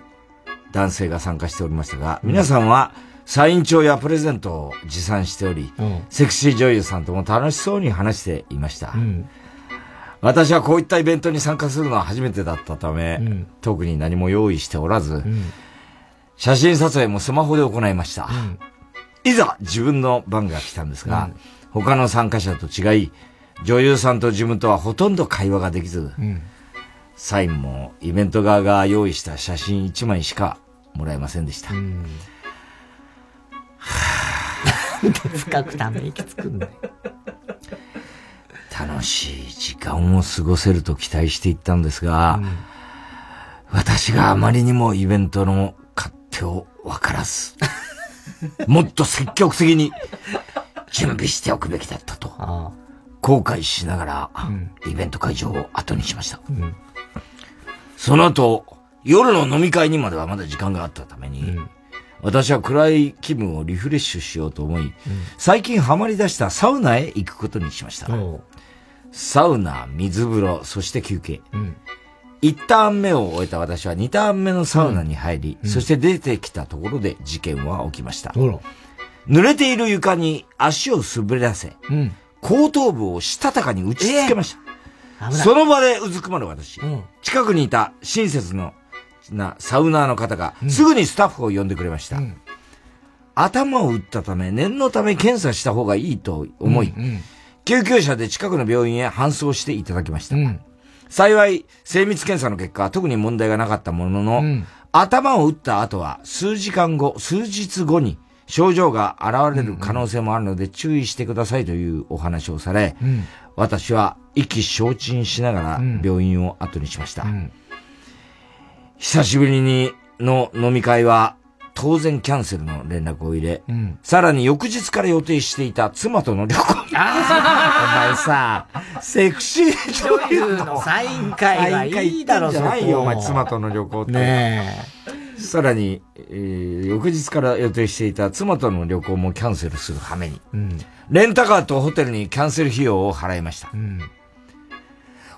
男性が参加しておりましたが、皆さんはサイン帳やプレゼントを持参しており、セクシー女優さんとも楽しそうに話していました。私はこういったイベントに参加するのは初めてだったため、特に何も用意しておらず、写真撮影もスマホで行いました。いざ自分の番が来たんですが、他の参加者と違い、女優さんと自分とはほとんど会話ができず、サインもイベント側が用意した写真1枚しかもらえませんでした。深くため息つくんだよ。楽しい時間を過ごせると期待していったんですが、私があまりにもイベントの勝手を分からず、もっと積極的に準備しておくべきだったと、後悔しながら、イベント会場を後にしました。その後、夜の飲み会にまではまだ時間があったために、私は暗い気分をリフレッシュしようと思い、最近ハマり出したサウナへ行くことにしました。サウナ、水風呂、そして休憩。一ターン目を終えた私は二ターン目のサウナに入り、そして出てきたところで事件は起きました。濡れている床に足を滑らせ、後頭部をしたたかに打ちつけました。その場でうずくまる私。近くにいた親切のなサウナーの方が、すぐにスタッフを呼んでくれました。頭を打ったため、念のため検査した方がいいと思い、救急車で近くの病院へ搬送していただきました。幸い、精密検査の結果、特に問題がなかったものの、頭を打った後は、数時間後、数日後に、症状が現れる可能性もあるので注意してくださいというお話をされ、私は意気消沈しながら病院を後にしました。久しぶりにの飲み会は、当然キャンセルの連絡を入れ、さらに翌日から予定していた妻との旅行。お前さ、セクシー女優のサイン会はいいだろじゃないよ、お前妻との旅行って。ねさらに、えー翌日から予定していた妻との旅行もキャンセルする羽目に、レンタカーとホテルにキャンセル費用を払いました。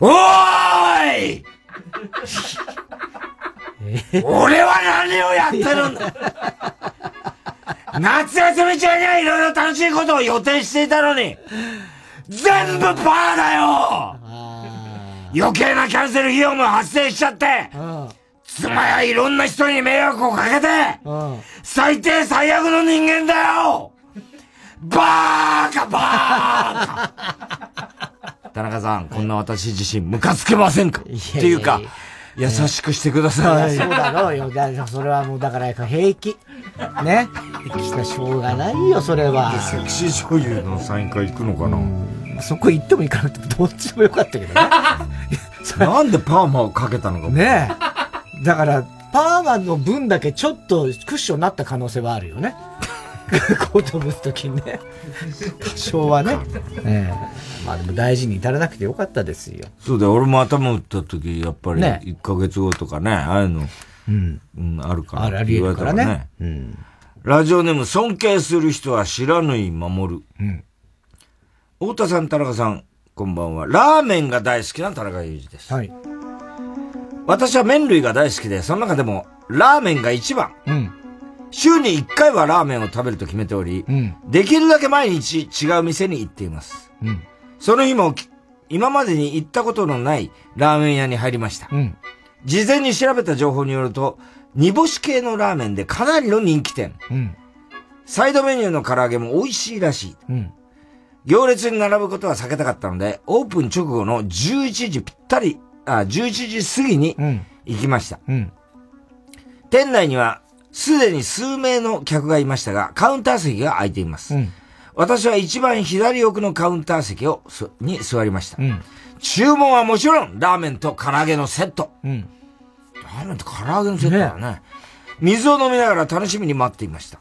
おーい! 俺は何をやってるんだ? 夏休み中にはいろいろ楽しいことを予定していたのに、全部パーだよ!余計なキャンセル費用も発生しちゃって、妻やいろんな人に迷惑をかけて、最低最悪の人間だよ!バーカバーカ 田中さん、こんな私自身ムカつけませんか？っていうか、優しくしてください。そうだろうよ。だそれはもう、だから平気。ね？しょうがないよ、それは。セクシー女優のサイン会行くのかな？そこ行っても行かなくてもどっちもよかったけどね。なんでパーマをかけたのかねえ。だから、パーマの分だけちょっとクッションになった可能性はあるよね。コートぶつときにね。多少はね。ええまあでも大事に至らなくてよかったですよ。そうだよ、俺も頭打った時、やっぱりね1ヶ月後とかね、ああいうの、うん。うん、あるから。あるあるからね言われたうん。ラジオネーム、尊敬する人は知らぬい守る。うん。太田さん、田中さん、こんばんは。ラーメンが大好きな田中裕二です。はい。私は麺類が大好きで、その中でも、ラーメンが一番。うん。週に1回はラーメンを食べると決めており、うん。できるだけ毎日違う店に行っています。うん。その日も、き今までに行ったことのないラーメン屋に入りました。うん。事前に調べた情報によると、煮干し系のラーメンでかなりの人気店。うん。サイドメニューの唐揚げも美味しいらしい。うん。行列に並ぶことは避けたかったので、オープン直後の11時ぴったり、あ、11時過ぎに行きました。うん。店内にはすでに数名の客がいましたが、カウンター席が空いています。うん。私は一番左奥のカウンター席をすに座りました。うん。注文はもちろん、ラーメンと唐揚げのセット。うん。ラーメンと唐揚げのセットだね。水を飲みながら楽しみに待っていました。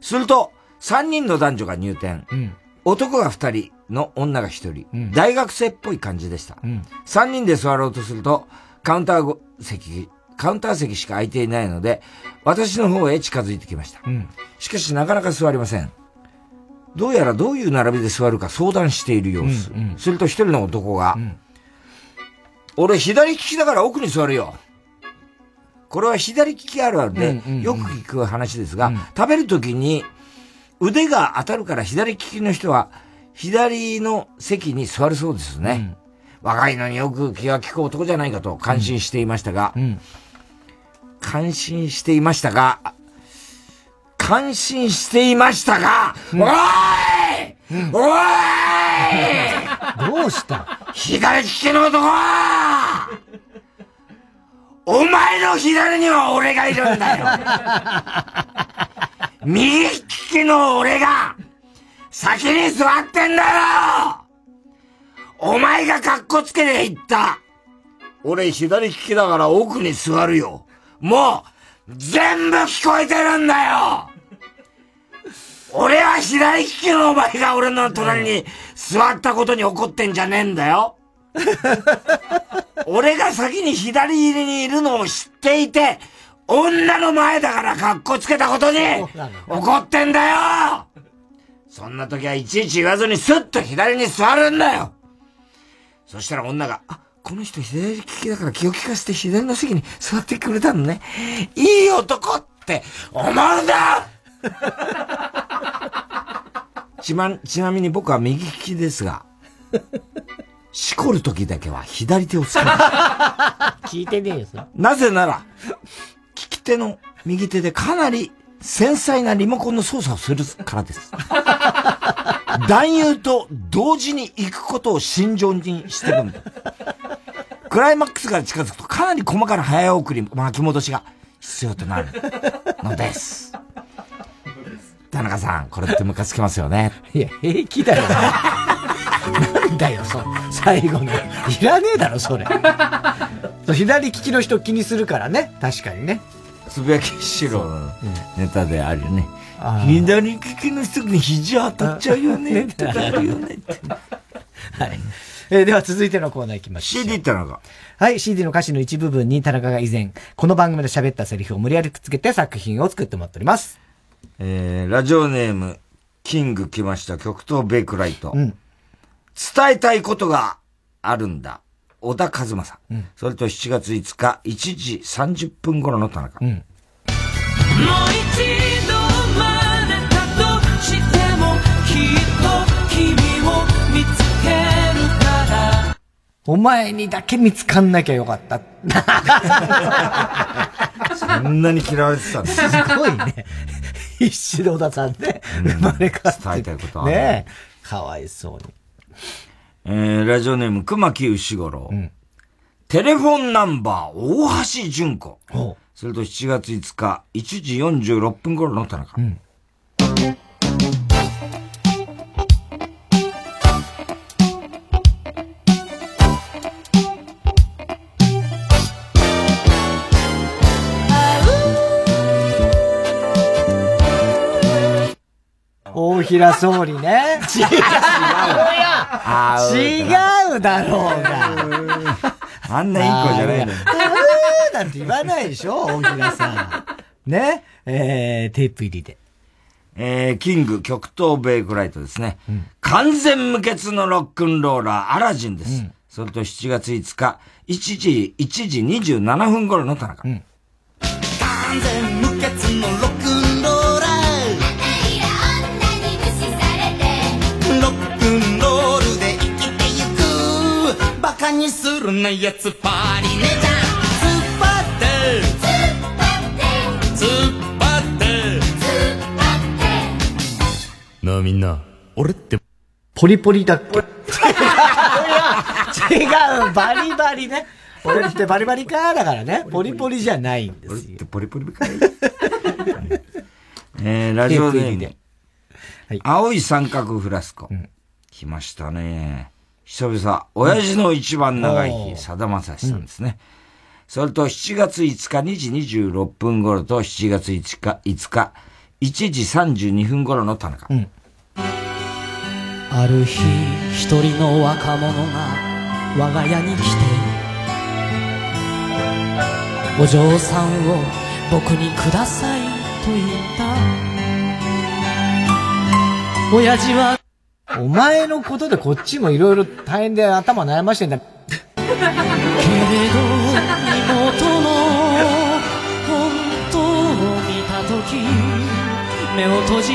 すると、三人の男女が入店。うん。男が二人、の女が一人、大学生っぽい感じでした。三人で座ろうとすると、カウンター席、カウンター席しか空いていないので、私の方へ近づいてきました。しかしなかなか座りません。どうやらどういう並びで座るか相談している様子。すると一人の男が、俺左利きだから奥に座るよ。これは左利きあるあるで、よく聞く話ですが、食べるときに腕が当たるから左利きの人は左の席に座るそうですね。若いのによく気が利く男じゃないかと感心していましたが、感心していましたが、感心していましたが、おいおいどうした？左利きの男はお前の左には俺がいるんだよ。右利きの俺が先に座ってんだよ。お前が格好つけて言った。俺左利きだから奥に座るよもう全部聞こえてるんだよ。俺は左利きのお前が俺の隣に座ったことに怒ってんじゃねえんだよ。俺が先に左入りにいるのを知っていて、女の前だから格好つけたことに怒ってんだよ。そんな時はいちいち言わずにスッと左に座るんだよ。そしたら女が、あ、この人左利きだから気を利かせて左の席に座ってくれたのね。いい男って思うんだ ちま、ちなみに僕は右利きですが、しこる時だけは左手を使う。聞いてねえよ、それなぜなら、利き手の右手でかなり繊細なリモコンの操作をするからです。男優と同時に行くことを心情にしてるんだ。クライマックスが近づくとかなり細かな早送り巻き戻しが必要となるのです。田中さん、これってムカつきますよね。いや、平気だよ。なんだよ、そう。最後の。いらねえだろ、それ。左利きの人気にするからね。確かにね。つぶやきしろのネタであるよね。左利きの人に肘当たっちゃうよね。とかあるよね。はい。えーでは続いてのコーナー行きましょう。CD 田中。はい、CD の歌詞の一部分に田中が以前、この番組で喋ったセリフを無理やりくっつけて作品を作ってもらっております。えー、ラジオネーム、キング来ました、極東ベイクライト。ん伝えたいことがあるんだ。小田和正。それと7月5日、1時30分頃の田中。もう一度お前にだけ見つかんなきゃよかった。そんなに嫌われてたんだ。すごいね。必死で小田さんね、生まれ変わって。伝えたいことあるねえ。かわいそうに。えー、ラジオネーム、熊木牛五郎。テレフォンナンバー、大橋純子。それと7月5日、1時46分頃の田中。大平総理ね。違う違うだろうが。あんないい子じゃないのよ。あーなんて言わないでしょ、大平さん。ね？えー、テープ入りで。えー、キング極東ベイクライトですね。完全無欠のロックンローラー、アラジンです。それと7月5日、1時、1時27分頃の田中。完全無欠のロックンローラにするなやつパリネちゃん突っ張って突っ張ってなあみんな、俺って、ポリポリだっけ違う、バリバリね。俺ってバリバリかだからね。ポリポリじゃないんですよ。ポリポリかいえー、ラジオネーム。青い三角フラスコ。来ましたね。久々、親父の一番長いうん日、さだまさしさんですね。それと7月5日2時26分頃と7月5日、5日、1時32分頃の田中。ある日一人の若者が我が家に来てお嬢さんを僕にくださいと言った親父はお前のことでこっちもいろいろ大変で頭悩ましてんだ。けれど妹の本当を見た時目を閉じ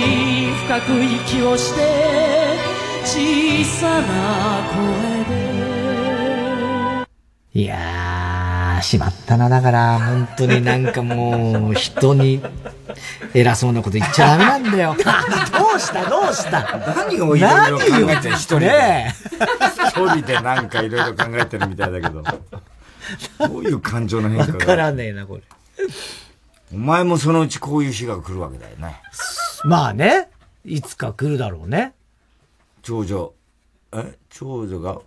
深く息をして小さな声でいやー、しまったな。だから、本当になんかもう、人に偉そうなこと言っちゃダメなんだよ。どうした？どうした？何をいろいろ考えてる？一人で。ね一人でなんかいろいろ考えてるみたいだけど。どういう感情の変化が？わからねえな、これ。お前もそのうちこういう日が来るわけだよね。まあね、いつか来るだろうね。長女、え？長女が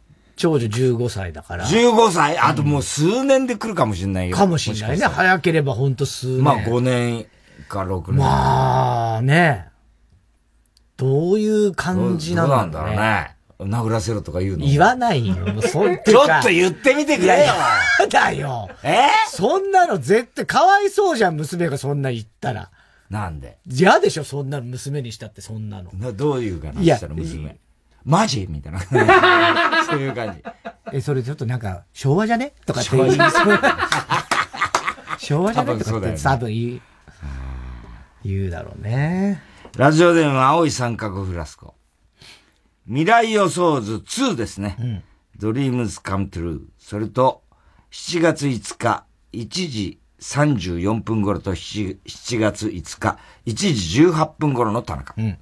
長女15歳だから。15歳？あともう数年で来るかもしれないよ。かもしれないね。早ければほんと数年。まあ5年か6年。まあね。どういう感じなんだろうね。どうなんだろうね。殴らせろとか言うの？言わないよ。そん ちょっと言ってみてくれよだよ。え？そんなの絶対かわいそうじゃん、娘がそんな言ったら。なんで？嫌でしょ、そんなの娘にしたってそんなの。などういうかな、いやしたら娘。マジ？みたいな。そういう感じ。え、それちょっとなんか、昭和じゃね？とかって昭和じゃね？昭和じゃね？とかって多分言う、言うだろうね。ラジオ電話青い三角フラスコ。未来予想図2ですね。ドリームズカムトゥルー。それと、7月5日、1時34分頃と 7, 7月5日、1時18分頃の田中。私を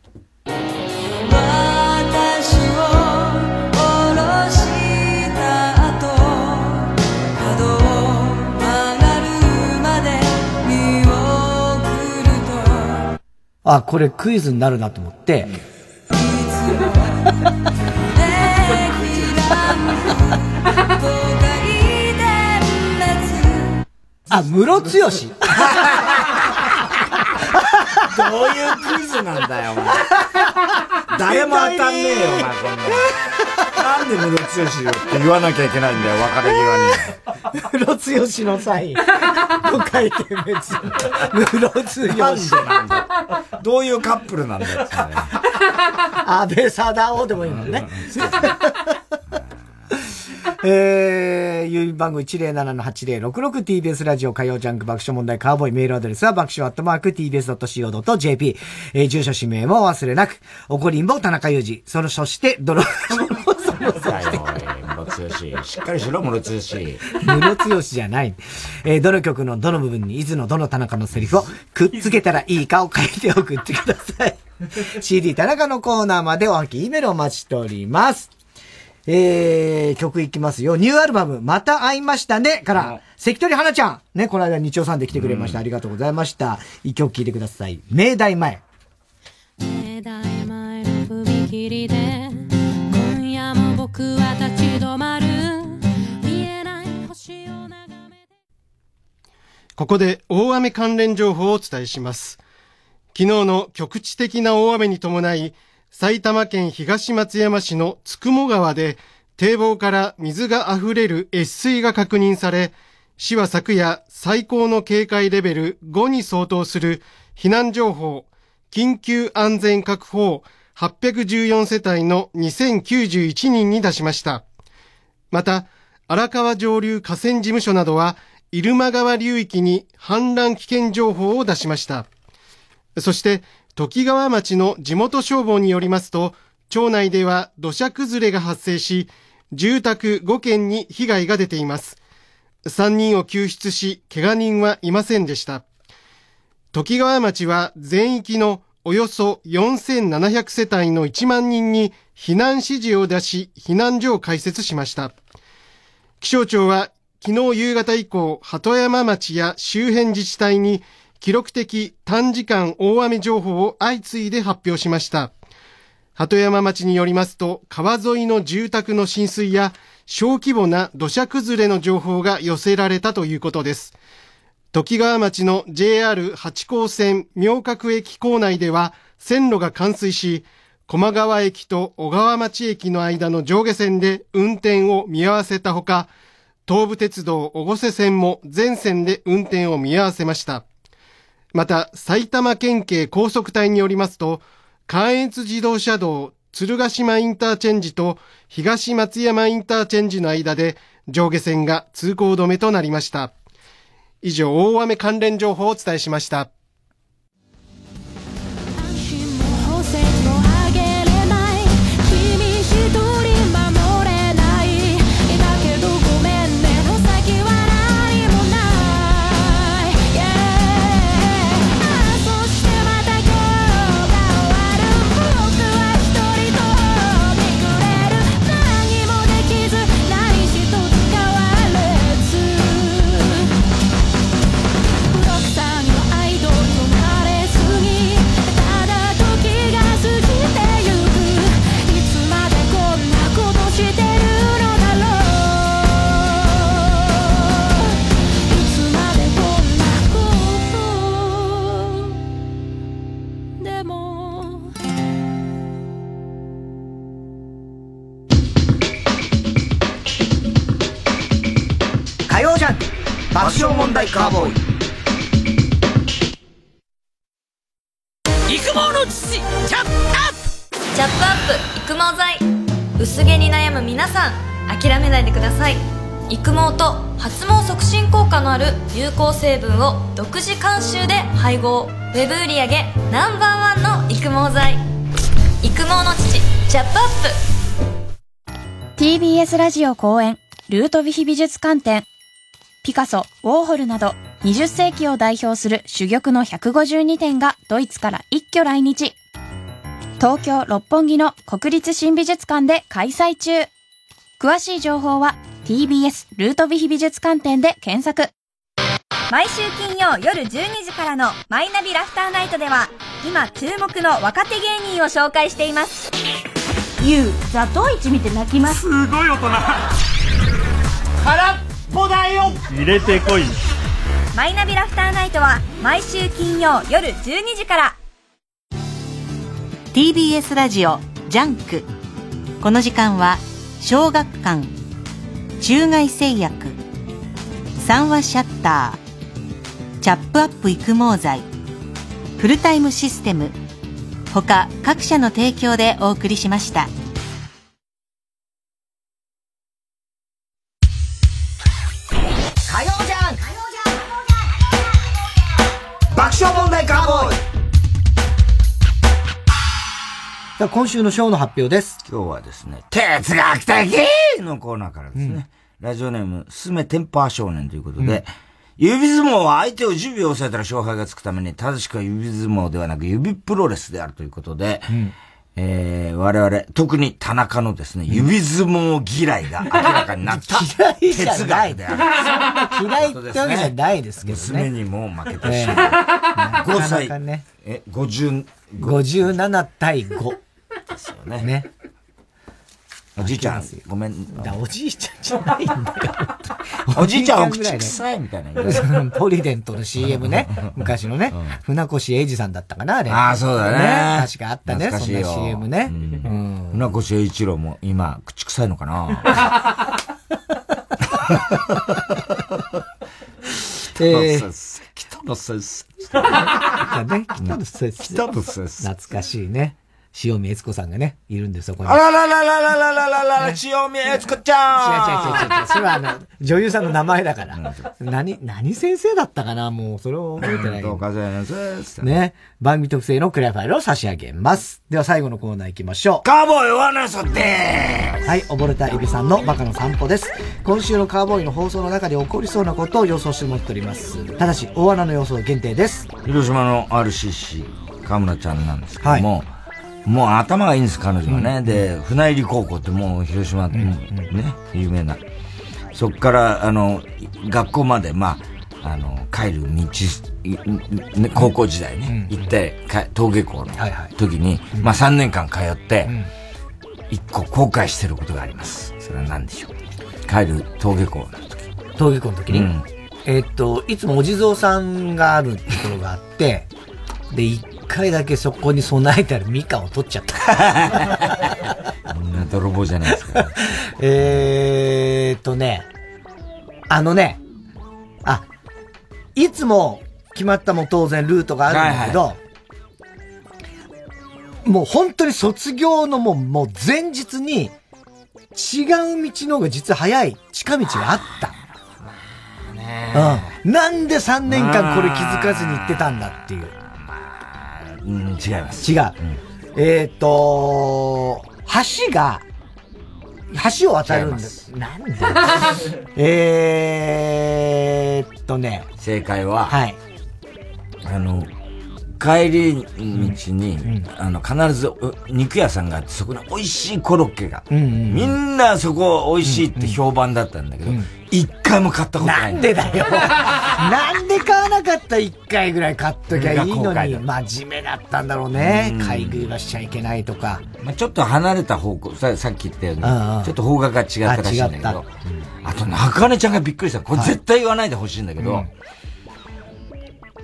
あ、これクイズになるなと思って、あ、ムロツヨシ。どういうクイズなんだよ、お前。誰も当たんねえよ、お前、こんな。なんでムロツヨシよって言わなきゃいけないんだよ、別れ際に。ムロツヨシのサイン。と書いて別に。ムロツヨシ。なんでなんだどういうカップルなんだよ、安倍貞夫でもいいもんね。えー、郵便番号 107-8066TBS ラジオ火曜ジャンク爆笑問題カーボーイメールアドレスは爆笑アットマーク TBS.CO.JP、えー、住所氏名も忘れなく、怒りんぼ田中裕二、その、そして、泥、おい、ムロツヨシ。しっかりしろ、ムロツヨシ。ムロツヨシじゃない。えーどの曲のどの部分にいつのどの田中のセリフをくっつけたらいいかを書いて送ってください。CD 田中のコーナーまでおはき E メールをお待ちしております。えー、曲いきますよ。ニューアルバム、また会いましたねから、関取花ちゃん。ね、この間日曜さんで来てくれました。ありがとうございました。一曲聴いてください。明大前。明大前の踏切でここで大雨関連情報をお伝えします。昨日の局地的な大雨に伴い、埼玉県東松山市のつくも川で堤防から水が溢れる越水が確認され、市は昨夜最高の警戒レベル5に相当する避難情報、緊急安全確保814世帯の2091人に出しました。また、荒川上流河川事務所などは、入間川流域に氾濫危険情報を出しました。そして、時川町の地元消防によりますと、町内では土砂崩れが発生し、住宅5軒に被害が出ています。3人を救出し、怪我人はいませんでした。時川町は全域のおよそ4700世帯の1万人に避難指示を出し、避難所を開設しました。気象庁は昨日夕方以降、鳩山町や周辺自治体に記録的短時間大雨情報を相次いで発表しました。鳩山町によりますと、川沿いの住宅の浸水や小規模な土砂崩れの情報が寄せられたということです。時川町の JR 八高線明覚駅構内では線路が冠水し、駒川駅と小川町駅の間の上下線で運転を見合わせたほか、東武鉄道小越線も全線で運転を見合わせました。また、埼玉県警高速隊によりますと、関越自動車道鶴ヶ島インターチェンジと東松山インターチェンジの間で上下線が通行止めとなりました。以上、大雨関連情報をお伝えしました。有効成分を独自監修で配合ウェブ売上ナンバーワンの育毛剤育毛の父チャップアップ TBS ラジオ公演ルートヴィヒ美術館展ピカソ、ウォーホルなど20世紀を代表する珠玉の152点がドイツから一挙来日。東京六本木の国立新美術館で開催中。詳しい情報は TBS ルートヴィヒ美術館展で検索。毎週金曜夜12時からのマイナビラフターナイトでは今注目の若手芸人を紹介しています。ゆう、ザトウイチ見て泣きます。すごい大人。空っぽだよ。入れてこい。マイナビラフターナイトは毎週金曜夜12時から。TBS ラジオジャンク。この時間は小学館中外製薬三和シャッターチャップアップ育毛剤。フルタイムシステム。他各社の提供でお送りしました。火曜ジャンク爆笑問題カーボーイ。さあ今週のショーの発表です。今日はですね、哲学的のコーナーからですね、ラジオネーム、すめテンパー少年ということで、指相撲は相手を10秒押さえたら勝敗がつくために、正しくは指相撲ではなく指プロレスであるということで、えー、我々、特に田中のですね、指相撲嫌いが明らかになった。嫌いじゃ哲ない。学である。嫌いってわけじゃないですけどね。娘にも負けてしええまう。な5か歳。なかね。え、50、57対5。ですよね。ね。おじいちゃん、ごめん。だおじいちゃんじゃないんだよ。おじいちゃんお口臭いみたいな。ポリデントの CM ね。昔のね。船越英二さんだったかな、あれ。ああ、そうだね。確かあったね、そんな CM ね。うん。船越英一郎も今、口臭いのかな？北野先生。北野先生。懐かしいね。塩見悦子さんがね、いるんです、そこに。あららららららららら、塩見悦子ちゃん違う違う違う違う。それはあの、女優さんの名前だから。何、何先生だったかなもう、それを覚えてない。どうか先生。ね。番組特製のクリアファイルを差し上げます。では最後のコーナー行きましょう。カーボーイワナソってはい、溺れたエビさんのバカの散歩です。今週のカーボーイの放送の中で起こりそうなことを予想してもらっております。ただし、大穴の予想限定です。広島の RCC、河村ちゃんなんですけども、もう頭がいいんです、彼女はね。で、船入高校ってもう広島、ね、有名な。そっから、あの、学校まで、まあ、あの、帰る道、高校時代ね、行って、か登下校の時に、まあ3年間通って、一個後悔してることがあります。それは何でしょう。帰る登下校の時。登下校の時に？うんえーっと、いつもお地蔵さんがあるところがあって、で、行っ回だけそこに備えたらミカを取っちゃった。みんな泥棒じゃないですか、えーっとね、あのね、あ、いつも決まったも当然ルートがあるんだけど、もう本当に卒業のもう、もう前日に違う道の方が実は早い近道があった。うん。なんで3年間これ気づかずに行ってたんだっていう。うん、違います。違う。えーっと、橋が、橋を渡るんだ。なんで？えーっとね。正解は、はい。あの、帰り道に、あの、必ずう肉屋さんがあって、そこに美味しいコロッケが、うんうんうんみんなそこ美味しいって評判だったんだけど、一、回も買ったことない。なんでだよ。なんで買わなかった一回ぐらい買っときゃいいのに。真面目だったんだろうねうん。買い食いはしちゃいけないとか。まあ、ちょっと離れた方向、ささっき言ったように、うんうんちょっと方角が違ったらしいんだけど、あと中根ちゃんがびっくりした。これ絶対言わないでほしいんだけど、うん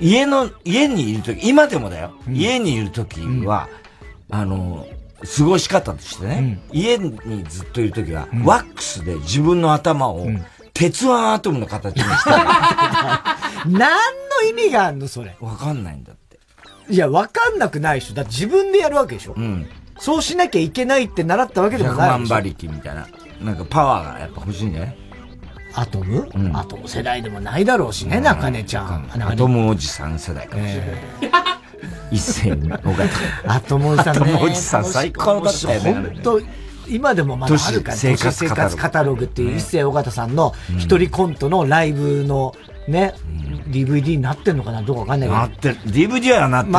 家の、家にいるとき、今でもだよ、家にいるときは、あの、過ごし方としてね、家にずっといるときは、ワックスで自分の頭を、鉄腕アトムの形にして、何の意味があんのそれ？わかんないんだって。いや、わかんなくないでしょ。だって自分でやるわけでしょ。うん。そうしなきゃいけないって習ったわけでも100ないでしょ。万馬力みたいな。なんかパワーがやっぱ欲しいんじゃない？アトム、アトム世代でもないだろうしね、中根ちゃん。アトムおじさん世代かもしれない。一斉に、尾形。アトムおじさんね。アトムおじさん最高だったよね。本当今でもまだあるから、生活カタログっていう一世尾形さんの一人コントのライブのね、DVD になってんのかなどうかわかんないけど。なってる。DVD はなって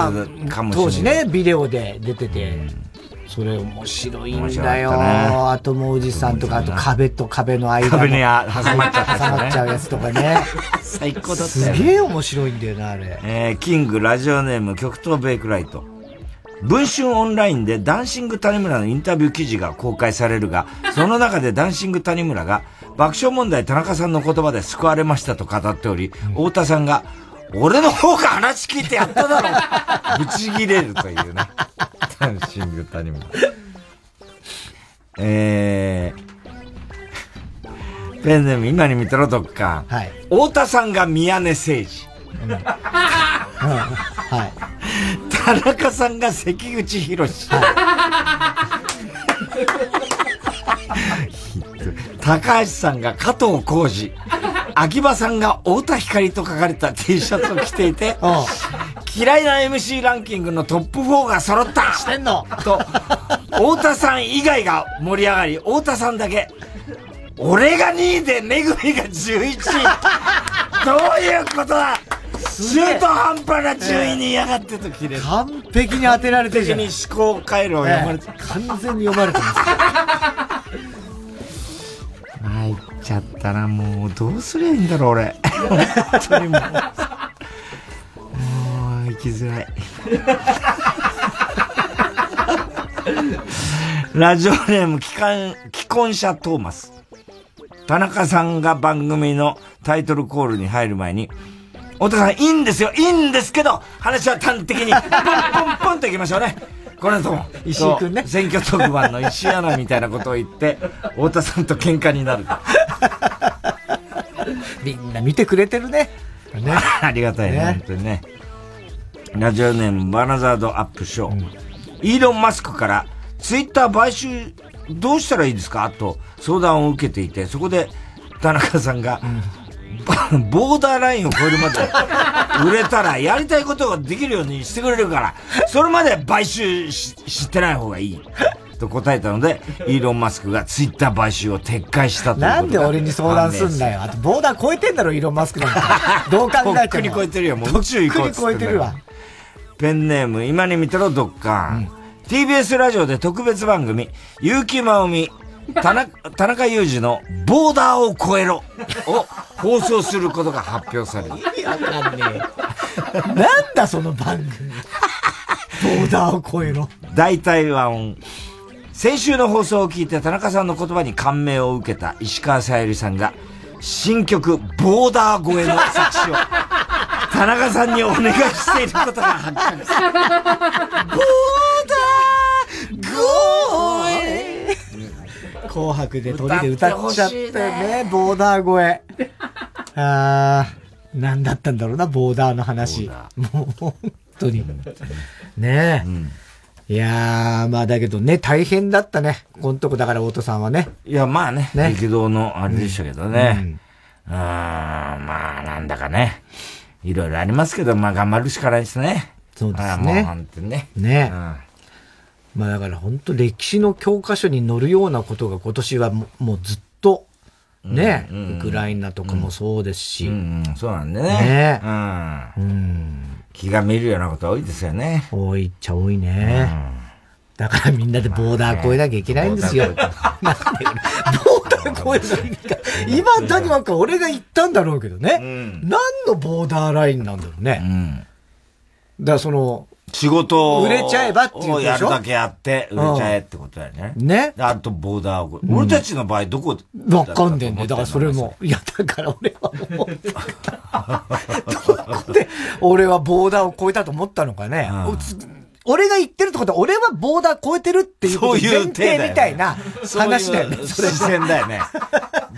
るかもしれない。当時ね、ビデオで出てて、それ面白いんだよ。ねあともうおじさんとか、あと壁と壁の間の。壁にあ挟まっちゃったやつね挟まっちゃうやつとかね。最高だったよすげえ面白いんだよな、あれ。えー、キングラジオネーム極東ベイクライト。文春オンラインでダンシング谷村のインタビュー記事が公開されるが、その中でダンシング谷村が爆笑問題田中さんの言葉で救われましたと語っており、太田さんが、俺の方が話聞いてやっただろぶち切れるというね。ダンシング谷村。えー、ペンネーム今に見てろどっか。はい。太田さんが宮根誠司。はい。田中さんが関口博士。高橋さんが加藤浩次。秋葉さんが太田光と書かれた T シャツを着ていて、嫌いな MC ランキングのトップ4が揃ったしてんの？と、太田さん以外が盛り上がり、太田さんだけ、俺が2位でめぐみが11位。どういうことだ？中途半端な順位にやがってと切れる。完璧に当てられてるじゃん。完璧に思考回路を読まれて、完全に読まれてます。ちゃったな、もう、どうすりゃいいんだろう、俺。本当にもう。もう、生きづらい。ラジオネーム、既婚、既婚者トーマス。田中さんが番組のタイトルコールに入る前に、太田さん、いいんですよ、いいんですけど、話は端的に、ポンポンポンといきましょうね。この後も、石井くんね選挙特番の石井アナみたいなことを言って、太田さんと喧嘩になる。みんな見てくれてるね。ね。ありがたいね、ね本当にね。ラジオネーム、バナザードアップショー。イーロン・マスクから、ツイッター買収、どうしたらいいですか？と相談を受けていて、そこで、田中さんが、ボーダーラインを超えるまで売れたらやりたいことができるようにしてくれるから、それまで買収ししてない方がいい。と答えたので、イーロン・マスクがツイッター買収を撤回したというなんで俺に相談すんだよ。あと、ボーダー超えてんだろ、イーロン・マスクなんか。どう考えても。とっくに超えてるよ。もう宇宙行こうっつっ超えてるわ。ペンネーム、今に見てろ、ドッカン。TBS ラジオで特別番組、結城まおみ、田中田中裕二のボーダーを超えろを放送することが発表される。意味わかんねえ。なんだ、その番組。ボーダーを超えろ。大体は音。先週の放送を聞いて田中さんの言葉に感銘を受けた石川さゆりさんが、新曲、ボーダー超えの作詞を田中さんにお願いしていることが発覚。ボーダーゴー紅白で鳥で歌っちゃったよね、ボーダー声。あー、なんだったんだろうな、ボーダーの話。もう、本当に。ねえ。いやー、まあだけどね、大変だったね。このとこだから、太田さんはね。いや、まあね、激動のあれでしたけどね。うん、まあ、なんだかね。いろいろありますけど、まあ頑張るしかないですね。そうですね。もう本当にね。ね、うんまあだから本当歴史の教科書に載るようなことが今年はもうずっとね、うんうん、ウクライナとかもそうですし。うんうん、そうなんでね。ねうん。うん、気が見るようなこと多いですよね。多いっちゃ多いね。だからみんなでボーダー越えなきゃいけないんですよ。なんで、ボーダー越えなきゃ。今だにわか俺が言ったんだろうけどね。何のボーダーラインなんだろうね。だからその、仕事を。売れちゃえばっていうをやるだけやって、売れちゃえってことだよね。ね。あと、ボーダーを。俺たちの場合、どこわかんねえんだからそれも。いや、だから俺はもう、どこで、俺はボーダーを超えたと思ったのかね。俺が言ってるってことは、俺はボーダー超えてるっていう前提みたいな話だよね。それ視線だよね。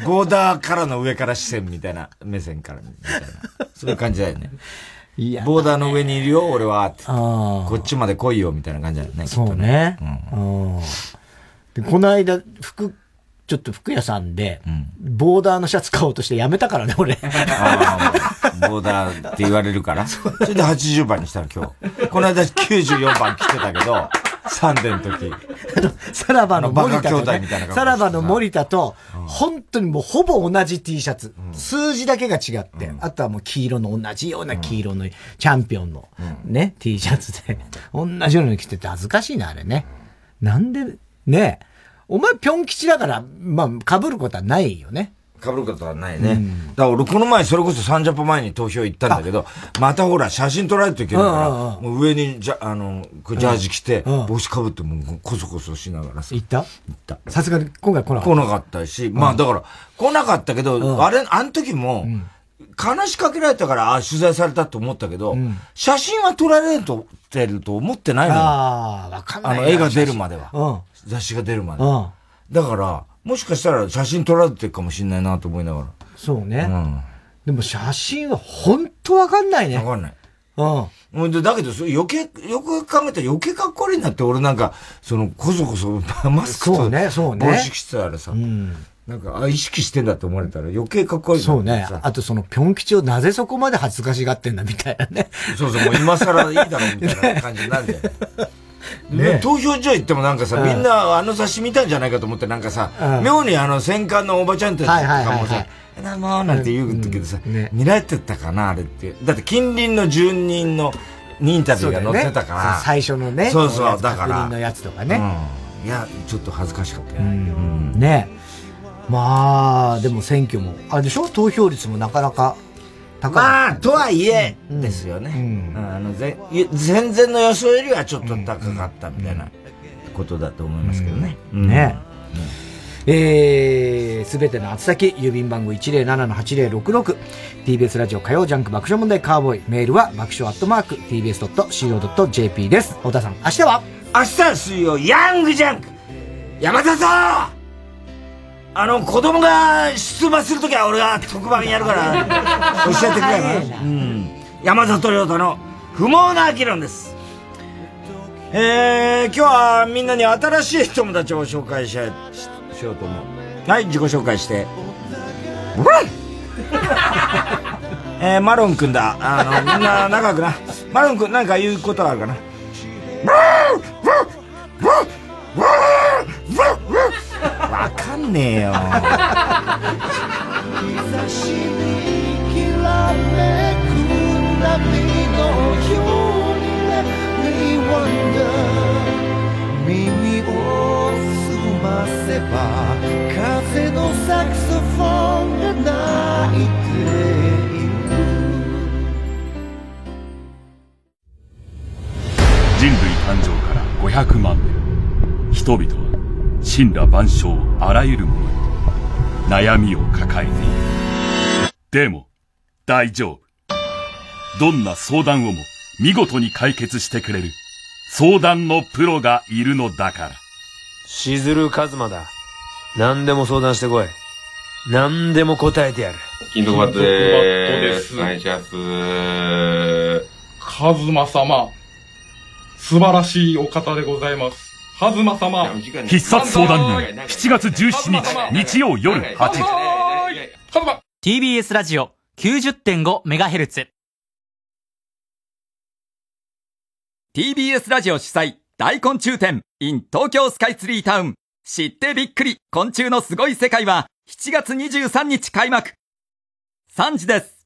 ボーダーからの上から視線みたいな、目線からみたいな。そういう感じだよね。ボーダーの上にいるよ、俺は。こっちまで来いよ、みたいな感じだよね。そうね。うんでこの間、服、ちょっと服屋さんで、ボーダーのシャツ買おうとしてやめたからね、俺。ボーダーって言われるから。それで80番にしたの、今日。この間94番着てたけど、サンデーの時。あの、さらばの森田と、ね、さらばの森田と、本当にもうほぼ同じ T シャツ。数字だけが違って、あとはもう黄色の同じような黄色のチャンピオンのね、T シャツで、同じようなの着てて恥ずかしいな、あれね。なんで、ねお前ぴょん吉だから、まあ、被ることはないよね。被ることはないね。うん、だから俺この前それこそサンジャポ前に投票行ったんだけど、またほら写真撮られていけるから、もう上にじゃ、あの、ジャージ着て、帽子被ってもうこそこそしながらさ。行った？行った。さすがに今回来なかった。来なかったし、まあだから来なかったけど、あれ、あの時も、話しかけられたから、あ取材されたと思ったけど、写真は撮られると、てると思ってないのよ。ああ、わかんない。あの、絵が出るまでは。雑誌が出るまで。だから、もしかしたら写真撮られてるかもしれないなと思いながら。そうね。うん。でも写真は本当わかんないね。わかんない。うん。だけど、余計、よく考えたら余計かっこ悪いなって、俺なんか、その、こそこそ、マスクと、そうね、そうね。帽子してたらさ、うん。なんか、あ、意識してんだって思われたら余計かっこ悪いそうね。あとその、ぴょん吉をなぜそこまで恥ずかしがってんだみたいなね。そうそう、もう今更いいだろうみたいな感じになるんだよ。ね、投票所行ってもなんかさ、みんなあの雑誌見たんじゃないかと思ってなんかさ、妙にあの戦艦のおばちゃんたちとかもさ、なもなんて言うんだけどさ、見られてたかなあれって。だって近隣の住人のインタビューが載ってたから。最初のね。そうそう、だから。のやつとかね。いや、ちょっと恥ずかしかったよ。ね。ね。まあ、でも選挙も、あれでしょ？投票率もなかなかまあ、とはいえ、ですよね。あの、ぜ、全然の予想よりはちょっと高かったみたいなことだと思いますけどね。ね。えー、すべての厚先、郵便番号 107-8066TBS ラジオ火曜ジャンク爆笑問題カーボーイ。メールは爆笑アットマーク TBS.CO.JP です。太田さん、明日は？明日は水曜、ヤングジャンク山田さんあの、子供が出馬するときは俺が特番やるから、教えてくれよ。うん。山里亮太の不毛な議論です。えー、今日はみんなに新しい友達を紹介しししようと思う。はい、自己紹介して。えー、マロンくんだ。あの、みんな仲良くな。マロンくん、なんか言うことあるかな。わかんねえよ。耳を澄ませば風のサクソフォンが鳴いている人類誕生から500万年人々は神羅万象あらゆるものに悩みを抱えている。でも、大丈夫。どんな相談をも見事に解決してくれる相談のプロがいるのだから。しずるかずまだ。何でも相談してこい。何でも答えてやる。金属バットでーす。お願いします。カズマ様、素晴らしいお方でございます。カズマ様、必殺相談人。7月17日日曜夜8時。TBS ラジオ 90.5MHz TBS ラジオ主催大昆虫展 in 東京スカイツリータウン知ってびっくり昆虫のすごい。世界は7月23日開幕3時です